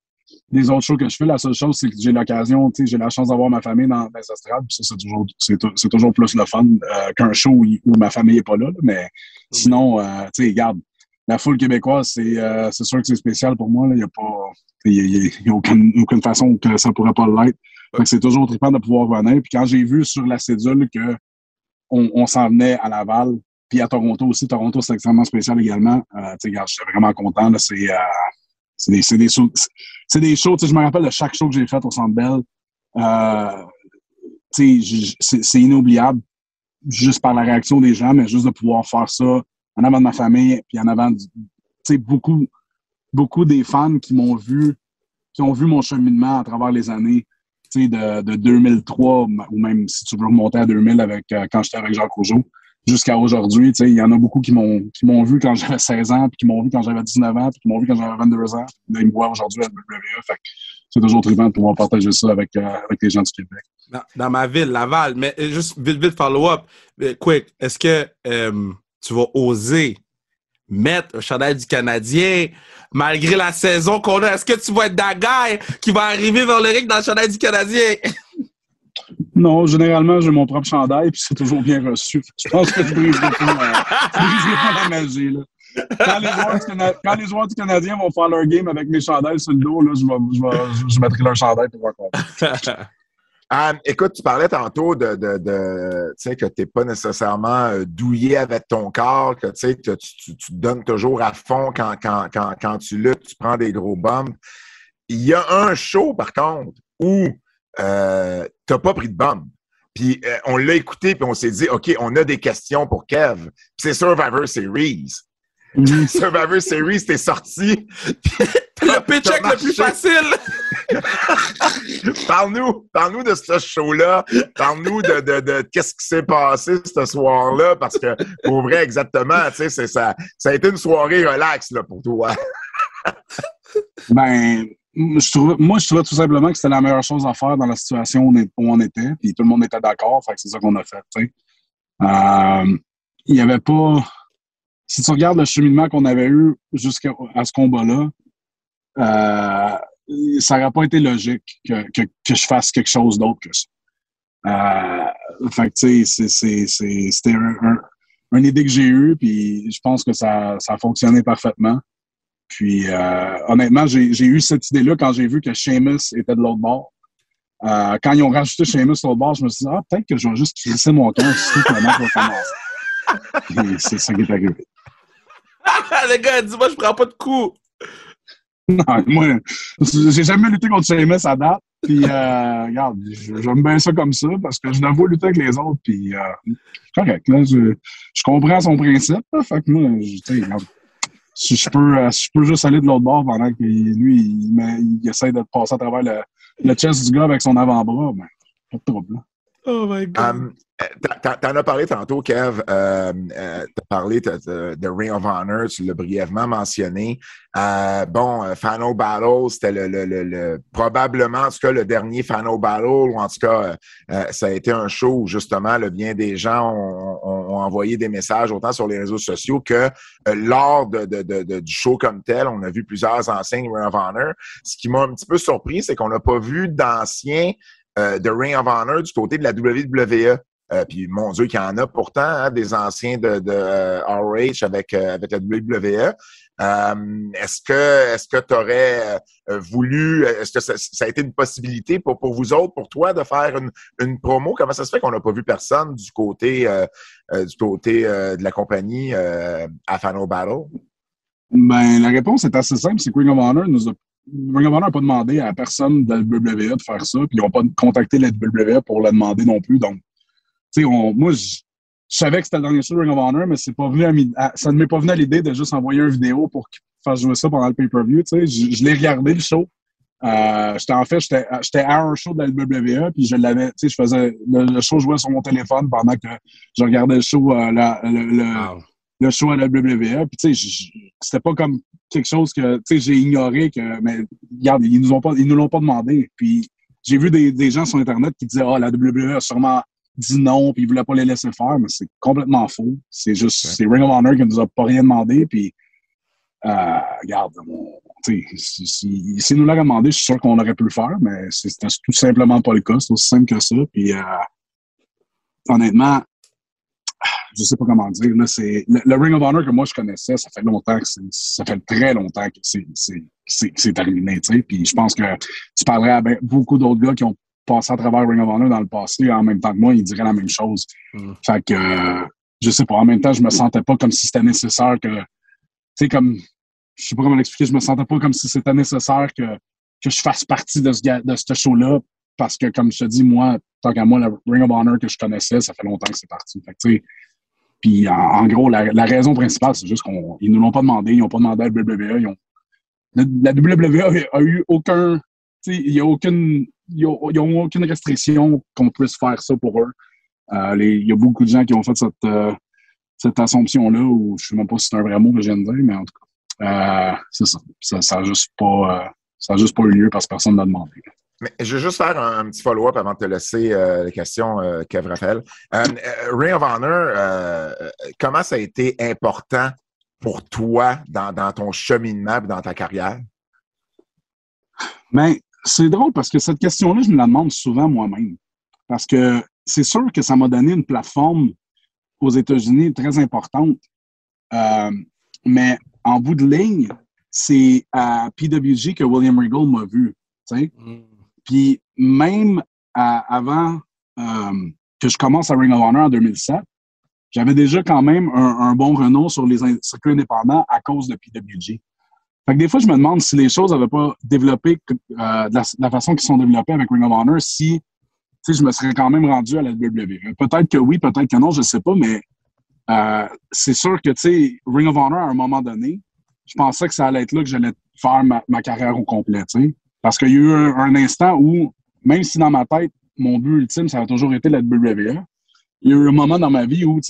des autres shows que je fais. La seule chose, c'est que j'ai l'occasion, tu sais, j'ai la chance d'avoir ma famille dans, les estrades. Puis ça, c'est toujours, c'est, toujours plus le fun euh, qu'un show où, ma famille est pas là. Mais sinon, euh, tu sais, regarde, la foule québécoise, c'est, euh, c'est sûr que c'est spécial pour moi. Il n'y a pas, il y a, aucune, aucune, façon que ça pourrait pas l'être. c'est toujours trippant de pouvoir venir. Puis quand j'ai vu sur la cédule que on, on s'en venait à Laval, puis à Toronto aussi, Toronto, c'est extrêmement spécial également. Euh, tu sais, j'étais vraiment content. Là, c'est, c'est des, c'est des, shows, je me rappelle de chaque show que j'ai fait au Centre Bell. Euh, c'est inoubliable, juste par la réaction des gens, mais juste de pouvoir faire ça en avant de ma famille, puis en avant, tu beaucoup, beaucoup des fans qui m'ont vu, qui ont vu mon cheminement à travers les années, de, de 2003, ou même si tu veux remonter à 2000 avec, euh, quand j'étais avec Jacques Rougeau jusqu'à aujourd'hui. Il y en a beaucoup qui m'ont qui m'ont vu quand j'avais 16 ans, puis qui m'ont vu quand j'avais 19 ans, puis qui m'ont vu quand j'avais 22 ans. Puis ils me voient aujourd'hui à WWE. c'est toujours très bien de pouvoir partager ça avec, euh, avec les gens du Québec. Dans, ma ville, Laval, mais euh, juste vite, vite, follow-up. Euh, quick, est-ce que tu vas oser mettre un chandail du Canadien malgré la saison qu'on a? Est-ce que tu vas être Dagaï qui va arriver vers le ring dans le chandail du Canadien? Non, généralement, j'ai mon propre chandail, puis c'est toujours bien reçu. Je pense que je brise pas, pas la magie. Là. Quand, les joueurs quand les du Canadien vont faire leur game avec mes chandails sur le dos, là, je, vais, je, vais, je mettrai leur chandail pour voir quoi. Um, écoute, tu parlais tantôt de, de, de sais, que tu n'es pas nécessairement euh, douillé avec ton corps, que, tu, tu, tu te donnes toujours à fond quand, quand, quand, quand tu luttes, tu prends des gros bombes. Il y a un show, par contre, où euh, t'as pas pris de bombe. Puis euh, on l'a écouté, puis on s'est dit, OK, on a des questions pour Kev. c'est Survivor Series. Mm-hmm. Survivor Series, t'es sorti. le pitch le plus facile. parle-nous, parle-nous de ce show-là. Parle-nous de, de, de qu'est-ce qui s'est passé ce soir-là, parce que pour vrai, exactement, tu sais, ça, ça a été une soirée relax là, pour toi. ben, moi, je trouvais tout simplement que c'était la meilleure chose à faire dans la situation où on était, puis tout le monde était d'accord, c'est ça qu'on a fait. Euh, il n'y avait pas. Si tu regardes le cheminement qu'on avait eu jusqu'à ce combat-là, euh, ça n'aurait pas été logique que, je fasse quelque chose d'autre que ça. C'était un, une idée que j'ai eue, puis je pense que ça, ça a fonctionné parfaitement. Puis, euh, honnêtement, j'ai eu cette idée-là quand j'ai vu que Seamus était de l'autre bord. Euh, quand ils ont rajouté Seamus de l'autre bord, je me suis dit, ah, peut-être que je vais juste crisser mon camp que le match va commencer. c'est ça qui est arrivé. Les gars, dis-moi, je prends pas de coups. Non, moi, j'ai jamais lutté contre Seamus à date. Puis, euh, regarde, j'aime bien ça comme ça parce que je ne veux lutter avec les autres. Puis, euh, correct. Là, je, je comprends son principe. Là, fait que moi, sais, regarde, si je peux, euh, je peux juste aller de l'autre bord pendant que lui, il, il, essaie de passer à travers le, le chest du gars avec son avant-bras, ben, pas de problème. Oh my God. Um, T'en as parlé tantôt, Kev. Euh, euh, T'as parlé de, Ring of Honor, tu l'as brièvement mentionné. Euh, bon, euh, Fano Battle, c'était le, le, le, probablement, en tout cas, le dernier Fano Battle, ou en tout cas, euh, ça a été un show où, justement, le bien des gens ont, ont, envoyé des messages autant sur les réseaux sociaux que lors de, de, du show comme tel. On a vu plusieurs enseignes Ring of Honor. Ce qui m'a un petit peu surpris, c'est qu'on n'a pas vu d'anciens de Ring of Honor du côté de la WWE. Euh, puis mon Dieu, qu'il y en a pourtant hein, des anciens de, de RH euh, avec, euh, avec la WWE. est-ce que est-ce que tu aurais voulu, est-ce que ça, a été une possibilité pour, pour vous autres, pour toi, de faire une, une promo? Comment ça se fait qu'on n'a pas vu personne du côté du côté de la compagnie à Fano Battle? Ben, la réponse est assez simple, c'est que Ring of Honor nous a Ring of Honor n'a pas demandé à personne de la WWE de faire ça, puis ils n'ont pas contacté la WWE pour la demander non plus. Donc, moi, je savais que c'était le dernier show de Ring of Honor, mais c'est pas venu à, ça ne m'est pas venu à l'idée de juste envoyer une vidéo pour qu'il fasse jouer ça pendant le pay-per-view. Tu sais, je, l'ai regardé le show. Euh, j'étais en fait, j'étais à un show de la WWE, puis je l'avais, tu sais, je faisais le, show jouait sur mon téléphone pendant que je regardais le show, euh, show à la WWE. Puis tu sais, c'était pas comme quelque chose que, tu sais, j'ai ignoré que, mais regarde, ils nous ont pas, ils nous l'ont pas demandé. Puis j'ai vu des, des gens sur Internet qui disaient, ah, oh, la WWE a sûrement dit non, puis il voulait pas les laisser faire, mais c'est complètement faux. C'est juste, c'est Ring of Honor qui nous a pas rien demandé, puis euh, regarde, si, si, nous l'a demandé, je suis sûr qu'on aurait pu le faire, mais c'était tout simplement pas le cas. C'est aussi simple que ça. Puis euh, honnêtement, je sais pas comment dire. Là, c'est, le, Ring of Honor que moi je connaissais, ça fait longtemps que ça fait très longtemps que c'est, c'est, terminé. Puis je pense que tu parlerais avec beaucoup d'autres gars qui ont passé à travers Ring of Honor dans le passé en même temps que moi, ils diraient la même chose. Mm. Fait que euh, je sais pas. En même temps, je me sentais pas comme si c'était nécessaire que. Tu sais, comme. Je sais pas comment l'expliquer, je me sentais pas comme si c'était nécessaire que, que je fasse partie de ce, de ce show-là. Parce que, comme je te dis, moi, tant qu'à moi, le Ring of Honor que je connaissais, ça fait longtemps que c'est parti. Fait que, puis en, gros, la, la, raison principale, c'est juste qu'ils nous l'ont pas demandé, ils n'ont pas demandé à la WWE. Ils ont, la, WWE a, eu aucun. Il n'y a aucune ils n'ont aucune restriction qu'on puisse faire ça pour eux. Euh, il y a beaucoup de gens qui ont fait cette, euh, cette assumption-là, ou je ne sais même pas si c'est un vrai mot que je viens de dire, mais en tout cas, euh, c'est ça. Ça n'a juste, pas, ça juste pas eu lieu parce que personne ne l'a demandé. Mais je vais juste faire un, petit follow-up avant de te laisser les questions, Kev Raphaël. Ring of Honor, comment ça a été important pour toi dans, dans ton cheminement et dans ta carrière? Mais ben, c'est drôle parce que cette question-là, je me la demande souvent moi-même. Parce que c'est sûr que ça m'a donné une plateforme aux États-Unis très importante. Euh, mais en bout de ligne, c'est à PWG que William Regal m'a vu. Mm. Puis même avant euh, que je commence à Ring of Honor en 2007, j'avais déjà quand même un, bon renom sur les circuits indépendants à cause de PWG. Fait que des fois, je me demande si les choses n'avaient pas développé euh, de, la, façon qu'ils sont développées avec Ring of Honor, si je me serais quand même rendu à la WWE. Peut-être que oui, peut-être que non, je ne sais pas, mais euh, c'est sûr que Ring of Honor, à un moment donné, je pensais que ça allait être là que j'allais faire ma, carrière au complet. Parce qu'il y a eu un, instant où, même si dans ma tête, mon but ultime, ça a toujours été la WWE, il y a eu un moment dans ma vie où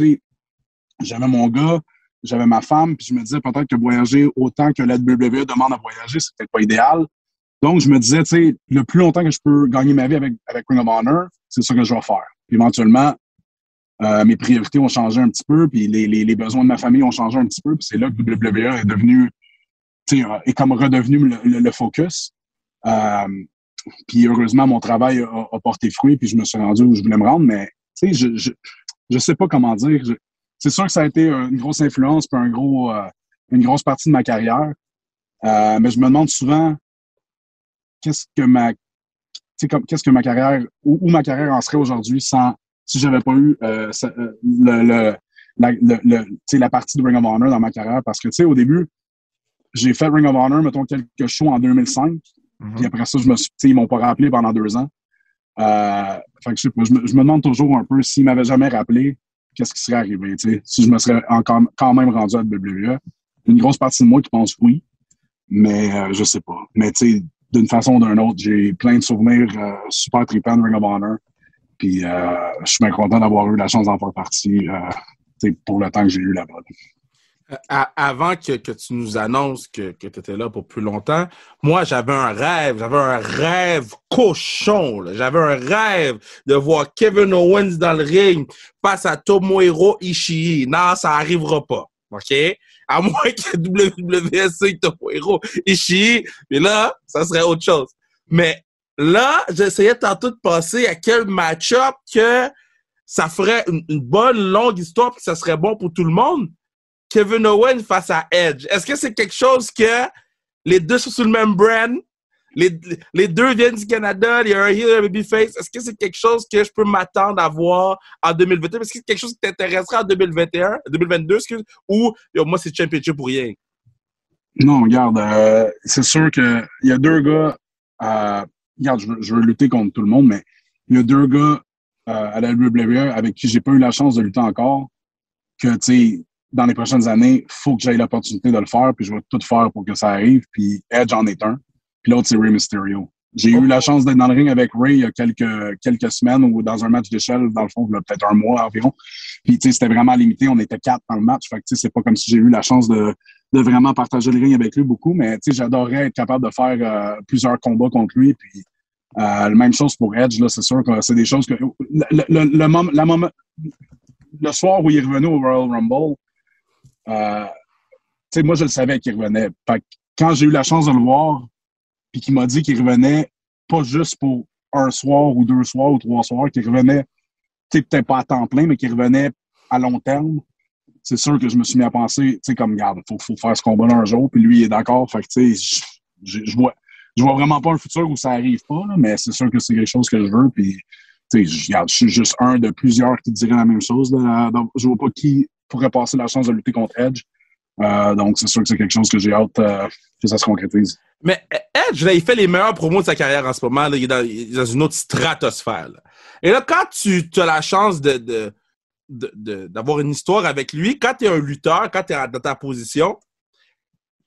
j'avais mon gars, j'avais ma femme, puis je me disais peut-être que voyager autant que la WWE demande à voyager, c'est peut-être pas idéal. Donc, je me disais, tu sais, le plus longtemps que je peux gagner ma vie avec, avec Ring of Honor, c'est ça que je vais faire. Puis éventuellement, euh, mes priorités ont changé un petit peu, puis les, les, besoins de ma famille ont changé un petit peu, puis c'est là que WWE est devenu, tu sais, est comme redevenu le, focus. Euh, puis heureusement, mon travail a, porté fruit, puis je me suis rendu où je voulais me rendre, mais tu sais, je, je, je sais pas comment dire. C'est sûr que ça a été une grosse influence puis un gros, euh, une grosse partie de ma carrière. Euh, mais je me demande souvent qu'est-ce que ma qu'est-ce que ma carrière où, ma carrière en serait aujourd'hui sans si j'avais pas eu le, le, la, la partie de Ring of Honor dans ma carrière. Parce que au début j'ai fait Ring of Honor mettons quelques shows en 2005 mm-hmm. puis après ça je me suis ils m'ont pas rappelé pendant deux ans euh, fait que je, je, me, je me demande toujours un peu s'ils m'avaient jamais rappelé qu'est-ce qui serait arrivé, si je me serais encore quand même rendu à WWE. Une grosse partie de moi qui pense oui, mais euh, je sais pas. Mais tu sais, d'une façon ou d'une autre, j'ai plein de souvenirs euh, super tripants de Ring of Honor. Puis euh, je suis bien content d'avoir eu la chance d'en faire partie pour le temps que j'ai eu là-bas avant que, que, tu nous annonces que, que tu étais là pour plus longtemps, moi, j'avais un rêve, j'avais un rêve cochon. J'avais un rêve de voir Kevin Owens dans le ring face à Tomohiro Ishii. Non, ça arrivera pas. OK? À moins que WWSC Tomohiro Ishii. Mais là, ça serait autre chose. Mais là, j'essayais tantôt de passer à quel match-up que ça ferait une, bonne longue histoire et que ça serait bon pour tout le monde. Kevin Owens face à Edge. Est-ce que c'est quelque chose que les deux sont sur le même brand? Les, les deux viennent du Canada, il y a un heel un babyface. Est-ce que c'est quelque chose que je peux m'attendre à voir en 2021? Est-ce que c'est quelque chose qui t'intéresserait en 2021, 2022, excuse, ou moi, c'est championship pour rien? Non, regarde, euh, c'est sûr qu'il y a deux gars, euh, regarde, je veux, lutter contre tout le monde, mais il y a deux gars à la WWE avec qui j'ai pas eu la chance de lutter encore, que, tu sais, dans les prochaines années, faut que j'aie l'opportunité de le faire, puis je vais tout faire pour que ça arrive. Puis Edge en est un. Puis l'autre, c'est Rey Mysterio. J'ai eu la chance d'être dans le ring avec Ray il y a quelques, quelques semaines ou dans un match d'échelle, dans le fond, peut-être un mois environ. Puis, tu sais, c'était vraiment limité. On était quatre dans le match. Fait que, tu sais, c'est pas comme si j'ai eu la chance de, de vraiment partager le ring avec lui beaucoup, mais, tu sais, j'adorerais être capable de faire euh, plusieurs combats contre lui. Puis, euh, la même chose pour Edge, là, c'est sûr que c'est des choses que. Le, le, le, moment, la moment, le soir où il est revenu au Royal Rumble, euh, moi, je le savais qu'il revenait. Quand j'ai eu la chance de le voir, puis qui m'a dit qu'il revenait pas juste pour un soir ou deux soirs ou trois soirs, qu'il revenait, peut-être pas à temps plein, mais qu'il revenait à long terme. C'est sûr que je me suis mis à penser, tu sais, comme, garde, faut, faut faire ce combat-là un jour, puis lui, il est d'accord. Fait que, tu sais, je vois, je vois vraiment pas un futur où ça arrive pas, mais c'est sûr que c'est quelque chose que je veux, puis, je suis juste un de plusieurs qui dirait la même chose. Là. Je vois pas qui pourrait passer la chance de lutter contre Edge. Euh, donc, c'est sûr que c'est quelque chose que j'ai hâte euh, que ça se concrétise. Mais Edge, là, il fait les meilleurs promos de sa carrière en ce moment. il, est dans, une autre stratosphère. Et là, quand tu as la chance de, d'avoir une histoire avec lui, quand tu es un lutteur, quand tu es dans ta position,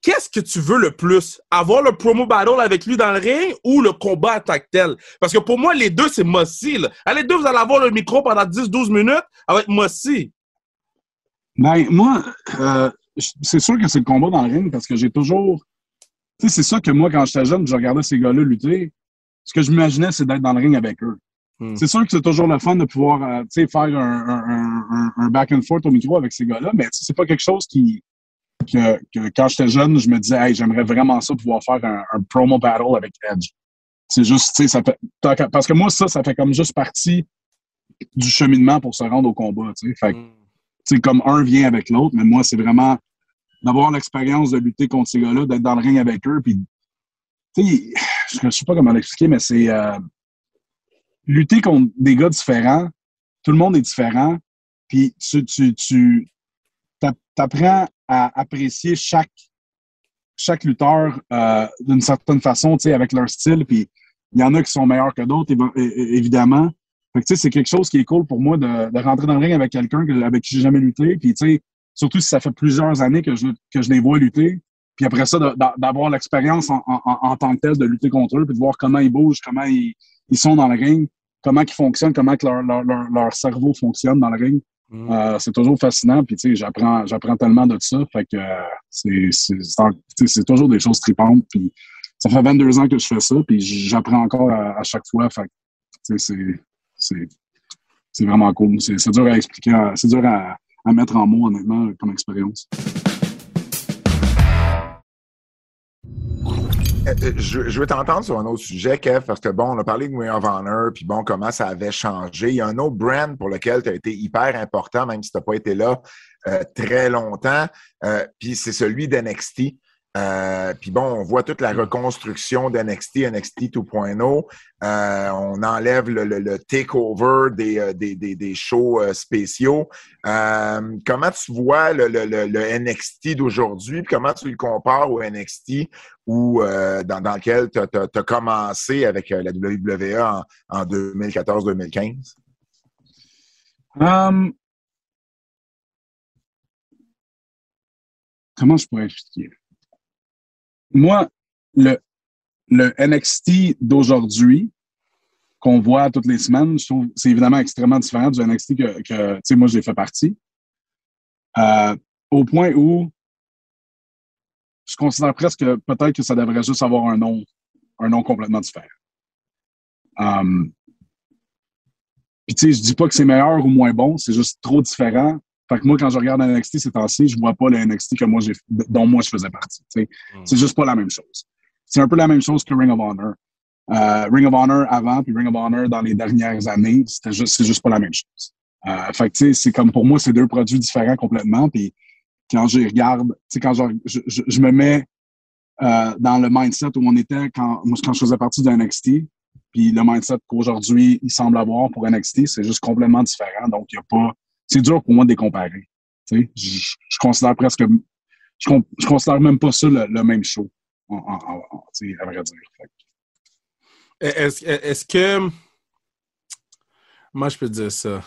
qu'est-ce que tu veux le plus? Avoir le promo battle avec lui dans le ring ou le combat à tel? Parce que pour moi, les deux, c'est Mossy. Les deux, vous allez avoir le micro pendant 10-12 minutes avec Mossy. Ben, moi, euh, c'est sûr que c'est le combat dans le ring parce que j'ai toujours. Tu sais, c'est ça que moi, quand j'étais jeune, je regardais ces gars-là lutter. Ce que je m'imaginais, c'est d'être dans le ring avec eux. Hmm. C'est sûr que c'est toujours le fun de pouvoir euh, sais, faire un, un, back and forth au micro avec ces gars-là, mais c'est pas quelque chose qui. Que, que quand j'étais jeune, je me disais, hey, j'aimerais vraiment ça pouvoir faire un, promo battle avec Edge. C'est juste, tu sais, ça fait. Parce que moi, ça, ça fait comme juste partie du cheminement pour se rendre au combat, tu sais. Fait hmm c'est comme un vient avec l'autre, mais moi, c'est vraiment d'avoir l'expérience de lutter contre ces gars-là, d'être dans le ring avec eux, puis, tu sais, je sais pas comment l'expliquer, mais c'est euh, lutter contre des gars différents. Tout le monde est différent, puis tu, tu, tu apprends à apprécier chaque, chaque lutteur euh, d'une certaine façon, tu sais, avec leur style, puis il y en a qui sont meilleurs que d'autres, évidemment. Fait que, c'est quelque chose qui est cool pour moi de, de rentrer dans le ring avec quelqu'un avec qui j'ai jamais lutté. Puis, tu sais, surtout si ça fait plusieurs années que je, que je les vois lutter. Puis après ça, d'avoir l'expérience en, en, en, tant que tel de lutter contre eux, puis de voir comment ils bougent, comment ils, ils sont dans le ring, comment ils fonctionnent, comment que leur, leur, leur, cerveau fonctionne dans le ring. Mm. Euh, c'est toujours fascinant, puis tu sais, j'apprends, j'apprends tellement de ça, fait que euh, c'est, toujours des choses tripantes, puis ça fait 22 ans que je fais ça, puis j'apprends encore à, à chaque fois, fait que c'est, c'est vraiment cool. C'est dur à expliquer, c'est dur à, mettre en mots, honnêtement, comme expérience. Euh, euh, je, je, veux t'entendre sur un autre sujet, Kev, parce que bon, on a parlé de Ring of Honor, puis bon, comment ça avait changé. Il y a un autre brand pour lequel tu as été hyper important, même si tu n'as pas été là euh, très longtemps, puis c'est celui d'NXT. Euh, puis bon, on voit toute la reconstruction d'NXT, NXT 2.0. Euh, on enlève le, le, takeover des, euh, des, des, des shows euh, spéciaux. Euh, comment tu vois le, le NXT d'aujourd'hui? Comment tu le compares au NXT où, dans, dans lequel tu as, commencé avec la WWE en, en 2014-2015? Um, comment je pourrais expliquer? Moi, le, NXT d'aujourd'hui, qu'on voit toutes les semaines, je trouve c'est évidemment extrêmement différent du NXT que, que tu sais, moi, j'ai fait partie. Euh, au point où je considère presque peut-être que ça devrait juste avoir un nom, un nom complètement différent. Um, puis tu sais, je dis pas que c'est meilleur ou moins bon, c'est juste trop différent fait que moi, quand je regarde NXT ces temps-ci, je vois pas le NXT que moi dont moi je faisais partie. Mm. C'est juste pas la même chose. C'est un peu la même chose que Ring of Honor. Euh, Ring of Honor avant, puis Ring of Honor dans les dernières années, c'était juste, c'est juste pas la même chose. Euh, fait que c'est comme pour moi, c'est deux produits différents complètement. Puis quand je regarde, quand je, je, je, me mets euh, dans le mindset où on était quand, moi, quand je faisais partie de NXT, puis le mindset qu'aujourd'hui il semble avoir pour NXT, c'est juste complètement différent. Donc, il n'y a pas c'est dur pour moi de les comparer. Je, je, considère presque. Je, je, considère même pas ça le, même show, en, à vrai dire. Est-ce est que. Moi, je peux dire ça?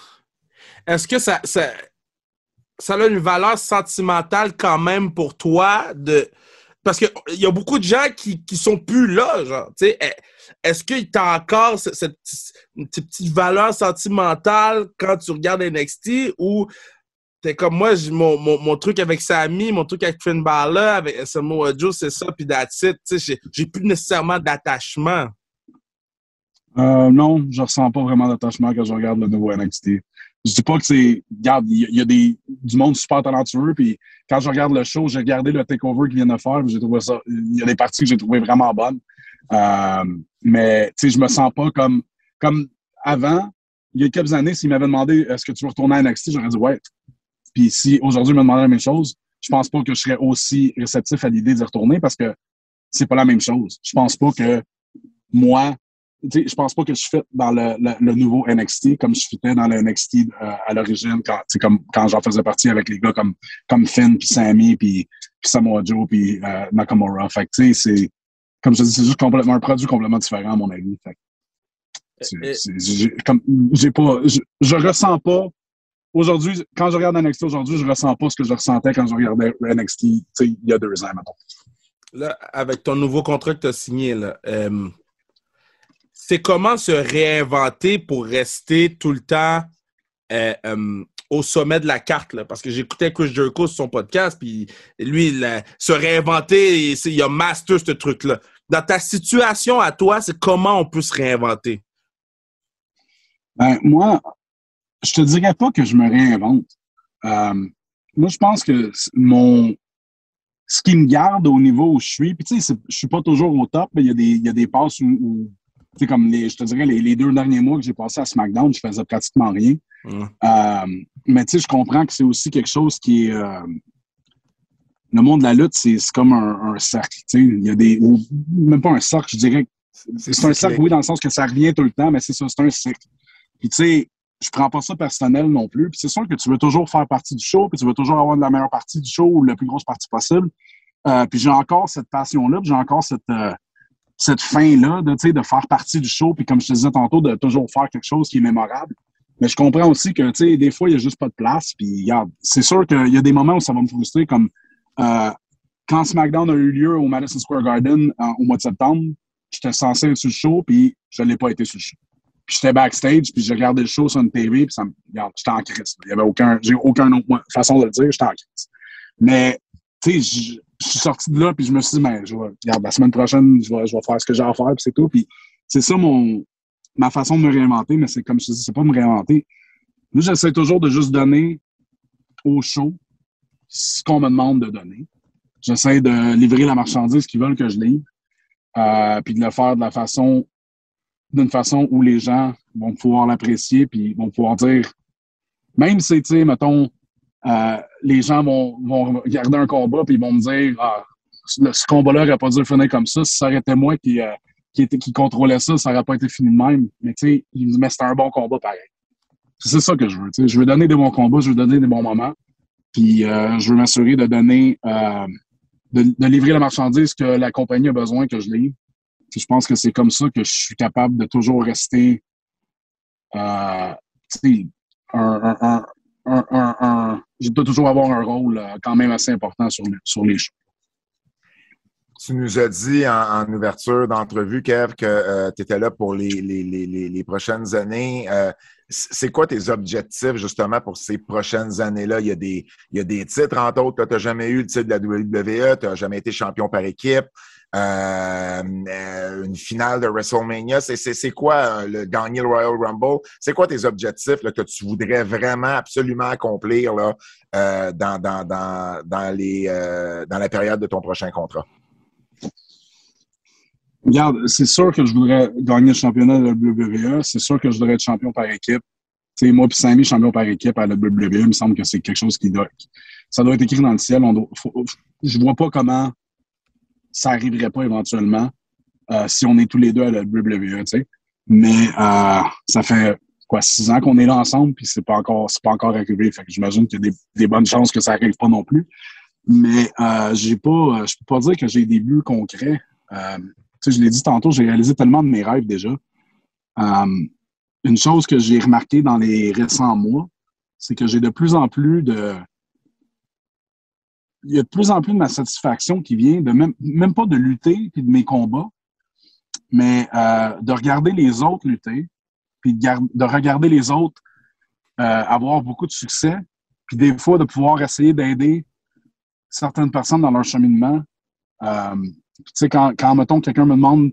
Est-ce que ça, ça, ça a une valeur sentimentale quand même pour toi de. Parce qu'il y a beaucoup de gens qui, qui sont plus là, genre. Est-ce qu'il y a encore cette, cette, petite valeur sentimentale quand tu regardes NXT ou t'es comme moi, mon, mon, mon, truc avec Sami, mon truc avec Finn Balor, avec Samoa Joe, c'est ça, puis that's it. J'ai plus nécessairement d'attachement. Euh, non, je ressens pas vraiment d'attachement quand je regarde le nouveau NXT. Je dis pas que c'est. Regarde, il y, a des, du monde super talentueux, puis quand je regarde le show, j'ai regardé le takeover qu'il vient de faire, j'ai trouvé ça. Il y a des parties que j'ai trouvées vraiment bonnes. Euh, mais, tu sais, je me sens pas comme. Comme avant, il y a quelques années, s'il m'avait demandé est-ce que tu veux retourner à NXT, j'aurais dit ouais. Puis si aujourd'hui il me demandait la même chose, je pense pas que je serais aussi réceptif à l'idée d'y retourner parce que c'est pas la même chose. Je pense pas que moi, je pense pas que je fais dans le, le, nouveau NXT comme je faisais dans le NXT euh, à l'origine quand, comme, quand j'en faisais partie avec les gars comme, comme Finn, puis Sammy, puis, puis Samoa Joe, puis euh, Nakamura. Fait que, c'est, comme je dis, c'est juste complètement un produit complètement différent à mon avis. Fait comme, j'ai pas, je, je ressens pas aujourd'hui, quand je regarde NXT aujourd'hui, je ressens pas ce que je ressentais quand je regardais NXT il y a deux ans, maintenant. Là, avec ton nouveau contrat que tu as signé, là, euh, c'est comment se réinventer pour rester tout le temps euh, euh, au sommet de la carte. Parce que j'écoutais Chris Jericho sur son podcast, puis lui, il se réinventer, il a master ce truc-là. Dans ta situation à toi, c'est comment on peut se réinventer? Ben, moi, je te dirais pas que je me réinvente. Euh, moi, je pense que mon ce qui me garde au niveau où je suis, puis tu sais, je suis pas toujours au top, mais il y a des, il a passes où, sais, comme les, je te dirais, les, deux derniers mois que j'ai passé à SmackDown, je faisais pratiquement rien. Euh, mais tu sais, je comprends que c'est aussi quelque chose qui est. Euh, le monde de la lutte, c'est comme un, cercle. Tu sais, il y a des. même pas un cercle, je dirais. C'est un cercle, oui, dans le sens que ça revient tout le temps, mais c'est ça, c'est un cercle. Puis tu sais, je prends pas ça personnel non plus. Puis c'est sûr que tu veux toujours faire partie du show, puis tu veux toujours avoir de la meilleure partie du show ou la plus grosse partie possible. Euh, puis j'ai encore cette passion-là, j'ai encore cette, euh, cette fin-là de, de faire partie du show, puis comme je te disais tantôt, de toujours faire quelque chose qui est mémorable. Mais je comprends aussi que, des fois, il n'y a juste pas de place. Puis, c'est sûr qu'il y a des moments où ça va me frustrer, comme euh, quand SmackDown a eu lieu au Madison Square Garden au mois de septembre, j'étais censé être sur le show, puis je ne l'ai pas été sur le show. Puis j'étais backstage, puis j'ai regardé le show sur une TV, puis ça me. Regarde, j'étais en crise. Il y avait aucun. J'ai aucune autre façon de le dire, j'étais en crise. Mais, tu sais, je suis sorti de là, puis je me suis dit, mais je vais, regarde, la semaine prochaine, je vais, je vais faire ce que j'ai à faire, puis c'est tout. Puis c'est ça mon, ma façon de me réinventer, mais c'est comme je te dis, c'est pas me réinventer. Moi, j'essaie toujours de juste donner au show ce qu'on me demande de donner. J'essaie de livrer la marchandise qu'ils veulent que je livre, euh, puis de le faire de la façon d'une façon où les gens vont pouvoir l'apprécier puis vont pouvoir dire, même si, tu sais, mettons, euh, les gens vont, vont regarder un combat puis ils vont me dire, ah, ce combat-là n'aurait pas dû finir comme ça. Si ça aurait été moi qui, euh, qui, contrôlait ça, ça n'aurait pas été fini de même. Mais tu sais, il me dit, mais c'était un bon combat pareil. C'est ça que je veux. Je veux donner des bons combats, je veux donner des bons moments. Puis euh, je veux m'assurer de donner, de, de, livrer la marchandise que la compagnie a besoin que je livre je pense que c'est comme ça que je suis capable de toujours rester euh, un, un, un, je dois toujours avoir un rôle euh, quand même assez important sur, sur les shows. Tu nous as dit en, ouverture d'entrevue, Kev, que euh, tu étais là pour les, les, les, les prochaines années. c'est quoi tes objectifs justement pour ces prochaines années-là? Il, y a des, il y a des titres, entre autres. Tu n'as jamais eu le titre de la WWE, tu n'as jamais été champion par équipe. Euh, euh, une finale de WrestleMania. C'est quoi euh, le gagner le Royal Rumble? C'est quoi tes objectifs là, que tu voudrais vraiment absolument accomplir là, dans, dans, dans, dans, les, dans la période de ton prochain contrat? Regarde, c'est sûr que je voudrais gagner le championnat de la WWE. C'est sûr que je voudrais être champion par équipe. sais, moi puis Sammy, champion par équipe à la WWE, il me semble que c'est quelque chose qui doit... Ça doit être écrit dans le ciel. On doit, je vois pas comment ça arriverait pas éventuellement euh, si on est tous les deux à la WWE, tu sais. Mais euh, ça fait quoi six ans qu'on est là ensemble, puis c'est pas encore c'est pas encore arrivé. Fait que j'imagine qu'il y a des, bonnes chances que ça arrive pas non plus. Mais euh, j'ai pas, je peux pas dire que j'ai des buts concrets. tu sais, je l'ai dit tantôt, j'ai réalisé tellement de mes rêves déjà. une chose que j'ai remarqué dans les récents mois, c'est que j'ai de plus en plus de. Il y a de plus en plus de ma satisfaction qui vient de même, même pas de lutter puis de mes combats, mais euh, de regarder les autres lutter, puis de, regarder les autres euh, avoir beaucoup de succès, puis des fois de pouvoir essayer d'aider certaines personnes dans leur cheminement. Euh, tu sais, quand, quand, mettons, quelqu'un me demande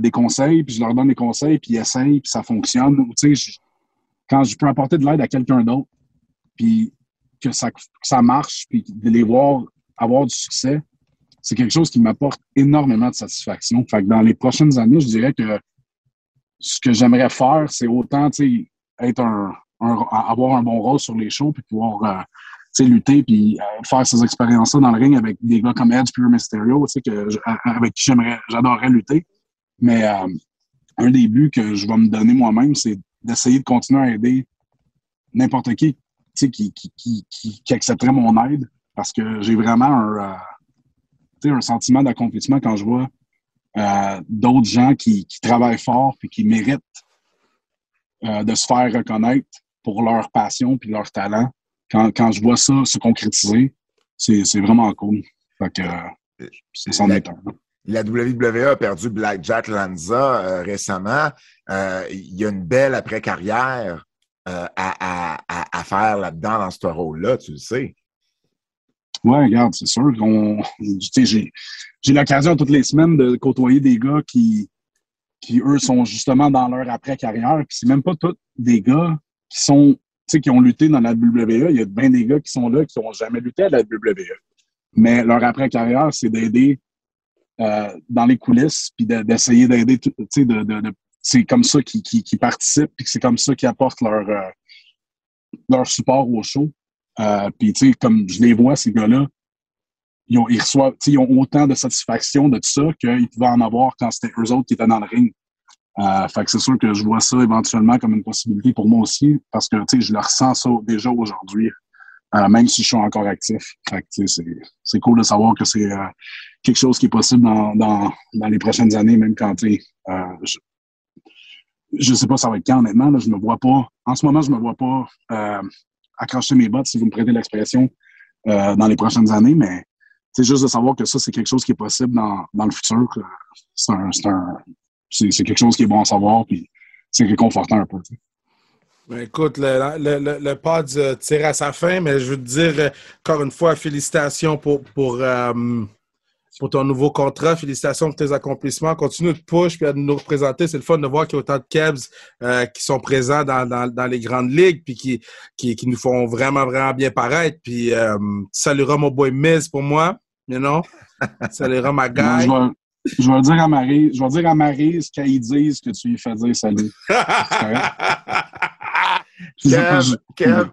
des conseils, puis je leur donne des conseils, puis ils essayent, puis ça fonctionne. Tu sais, quand je peux apporter de l'aide à quelqu'un d'autre, puis que ça, marche, puis de les voir avoir du succès, c'est quelque chose qui m'apporte énormément de satisfaction. Fait que dans les prochaines années, je dirais que ce que j'aimerais faire, c'est autant être un, avoir un bon rôle sur les shows, puis pouvoir euh, lutter, puis euh, faire ces expériences-là dans le ring avec des gars comme Edge, Pure Mysterio, avec qui j'aimerais, j'adorerais lutter. Mais euh, un des buts que je vais me donner moi-même, c'est d'essayer de continuer à aider n'importe qui, qui, qui, qui, qui, accepterait mon aide parce que j'ai vraiment un, euh, un sentiment d'accomplissement quand je vois euh, d'autres gens qui, travaillent fort et qui méritent de se faire reconnaître pour leur passion puis leur talent. Quand, quand je vois ça se concrétiser, c'est vraiment cool. Fait que c'est son état. La WWE a perdu Black Jack Lanza euh, récemment. Euh, il y a une belle après-carrière euh, à, faire là-dedans, dans ce rôle-là, tu le sais. Oui, regarde, c'est sûr. J'ai l'occasion toutes les semaines de côtoyer des gars qui, qui eux, sont justement dans leur après-carrière. Puis c'est même pas tous des gars qui sont, qui ont lutté dans la WWE. Il y a bien des gars qui sont là qui n'ont jamais lutté à la WWE. Mais leur après-carrière, c'est d'aider euh, dans les coulisses, puis d'essayer d'aider, sais, de, de, c'est comme ça qu'ils qui, participent, puis c'est comme ça qu'ils apportent leur, euh, leur support au show. Euh, puis, tu sais, comme je les vois, ces gars-là, ils ont, ils reçoivent, ils ont autant de satisfaction de tout ça qu'ils pouvaient en avoir quand c'était eux autres qui étaient dans le ring. Euh, fait que c'est sûr que je vois ça éventuellement comme une possibilité pour moi aussi, parce que, tu sais, je le ressens ça déjà aujourd'hui, euh, même si je suis encore actif. Fait que, c'est cool de savoir que c'est quelque chose qui est possible dans, dans, dans les prochaines années, même quand, tu euh, je ne sais pas ça va être quand, honnêtement, là, je me vois pas, en ce moment, je me vois pas euh, accrocher mes bottes, si vous me prêtez l'expression, euh, dans les prochaines années, mais c'est juste de savoir que ça, c'est quelque chose qui est possible dans, le futur. C'est quelque chose qui est bon à savoir, puis c'est réconfortant un peu. Ben, écoute, le, pod tire à sa fin, mais je veux te dire encore une fois, félicitations pour, pour ton nouveau contrat. Félicitations pour tes accomplissements. Continue de push et de nous représenter. C'est le fun de voir qu'il y a autant de Kebs euh, qui sont présents dans, dans, dans, les grandes ligues puis qui, qui, qui, nous font vraiment, vraiment bien paraître. Puis euh, saluera mon boy Miz pour moi, you know? saluera ma guy. Je vais, dire à Marie, je vais dire à Marie ce qu'ils disent que tu lui fais dire salut. Kev, Kev,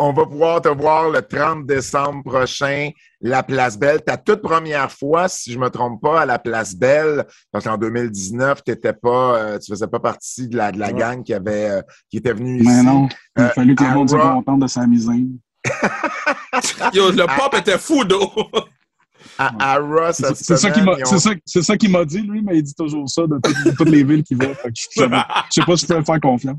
on va pouvoir te voir le 30 décembre prochain, la Place Belle. Ta toute première fois, si je me trompe pas, à la Place Belle, parce qu'en 2019, t'étais pas, euh, tu faisais pas partie de la, de la gang qui avait, euh, qui était venue ici. Mais non, il a euh, fallu que le monde soit content de s'amuser. Yo, le pop était fou, d'eau! À, Ross, c'est ça qui m'a c'est ça, m'a dit lui mais il dit toujours ça de, toutes, les villes qu'il va je, sais pas si je peux faire confiance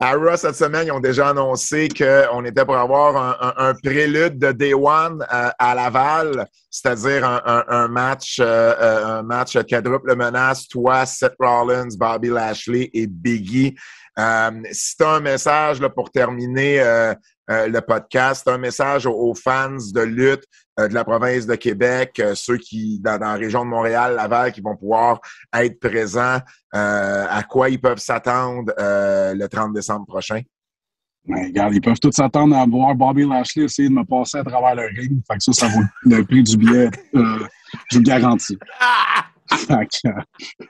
à Raw, cette semaine, ils ont déjà annoncé qu'on était pour avoir un, prélude de Day One euh, à Laval, c'est-à-dire un, match, euh, euh, un match quadruple menace, toi, Seth Rollins, Bobby Lashley et Biggie. si tu un message là, pour terminer le podcast, un message aux, fans de lutte de la province de Québec, ceux qui, dans, dans, la région de Montréal, Laval, qui vont pouvoir être présents euh, à quoi ils peuvent s'attendre euh, le 30 décembre prochain? Ben, regarde, ils peuvent tous s'attendre à voir Bobby Lashley essayer de me passer à travers le ring. Fait que ça, ça vaut le prix du billet. Euh, je le garantis.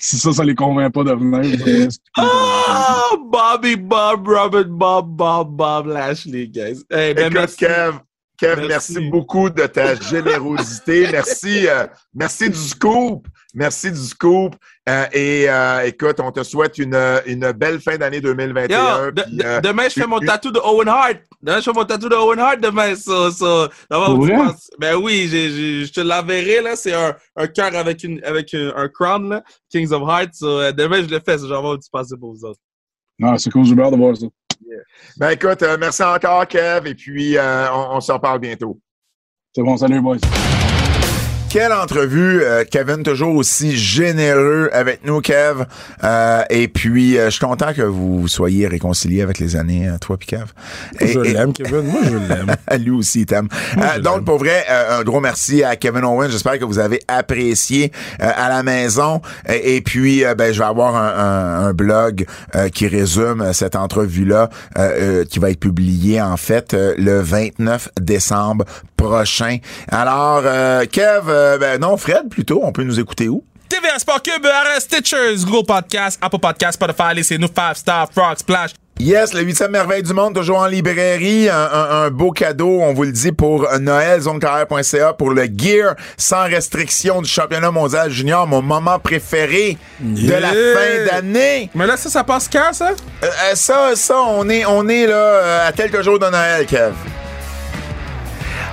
si ça, ça les convainc pas de venir, oh, Bobby, Bob, Robert, Bob, Bob, Bob Lashley, guys. Hey, ben, Kev, Kev, merci. beaucoup de ta générosité. merci, merci du scoop. Merci du scoop. Euh, et euh, écoute, on te souhaite une, une belle fin d'année 2021. demain, je fais mon tatou de Owen Hart. Demain, je fais mon tatou de Owen Hart demain. So, so, ben oui, je te l'enverrai. là. C'est un, un cœur avec, une, avec un, crown, là, Kings of Hearts. demain, je le fais. J'en vais du passer pour vous autres. Non, c'est cool, j'ai de voir ça. Ben écoute, merci encore, Kev. Et puis, on, on se reparle bientôt. C'est bon, salut, boys. Quelle entrevue, euh, Kevin, toujours aussi généreux avec nous, Kev. Euh, et puis, euh, je suis content que vous soyez réconciliés avec les années, toi puis Kev. je l'aime, Kevin. Moi, je l'aime. Lui aussi, il t'aime. donc, pour vrai, un gros merci à Kevin Owen. J'espère que vous avez apprécié à la maison. Et, puis, ben, je vais avoir un, un blog qui résume cette entrevue-là, qui va être publié, en fait, le 29 décembre prochain. Alors, Kev, euh, ben non, Fred, plutôt, on peut nous écouter où? TVA Sport Cube, RS Stitchers, Google Podcast, Apple Podcast, Spotify, laissez-nous 5 Star, Frog, Splash. Yes, le 8e merveille du monde, toujours en librairie. Un, beau cadeau, on vous le dit, pour Noël, zonecarrière.ca, pour le gear sans restriction du championnat mondial junior, mon moment préféré de la fin d'année. Mais là, ça, ça passe quand, ça? Euh, euh, ça, ça, on est, on est là à quelques jours de Noël, Kev.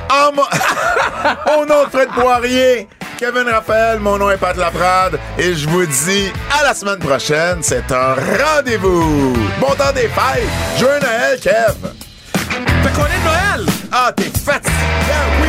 Au nom de Fred Poirier, Kevin Raphaël, mon nom est Pat Laprade et je vous dis à la semaine prochaine. C'est un rendez-vous. Bon temps des fêtes. Joyeux Noël, Kev. Fait qu'on est Noël. Ah, t'es fatigué. Oui,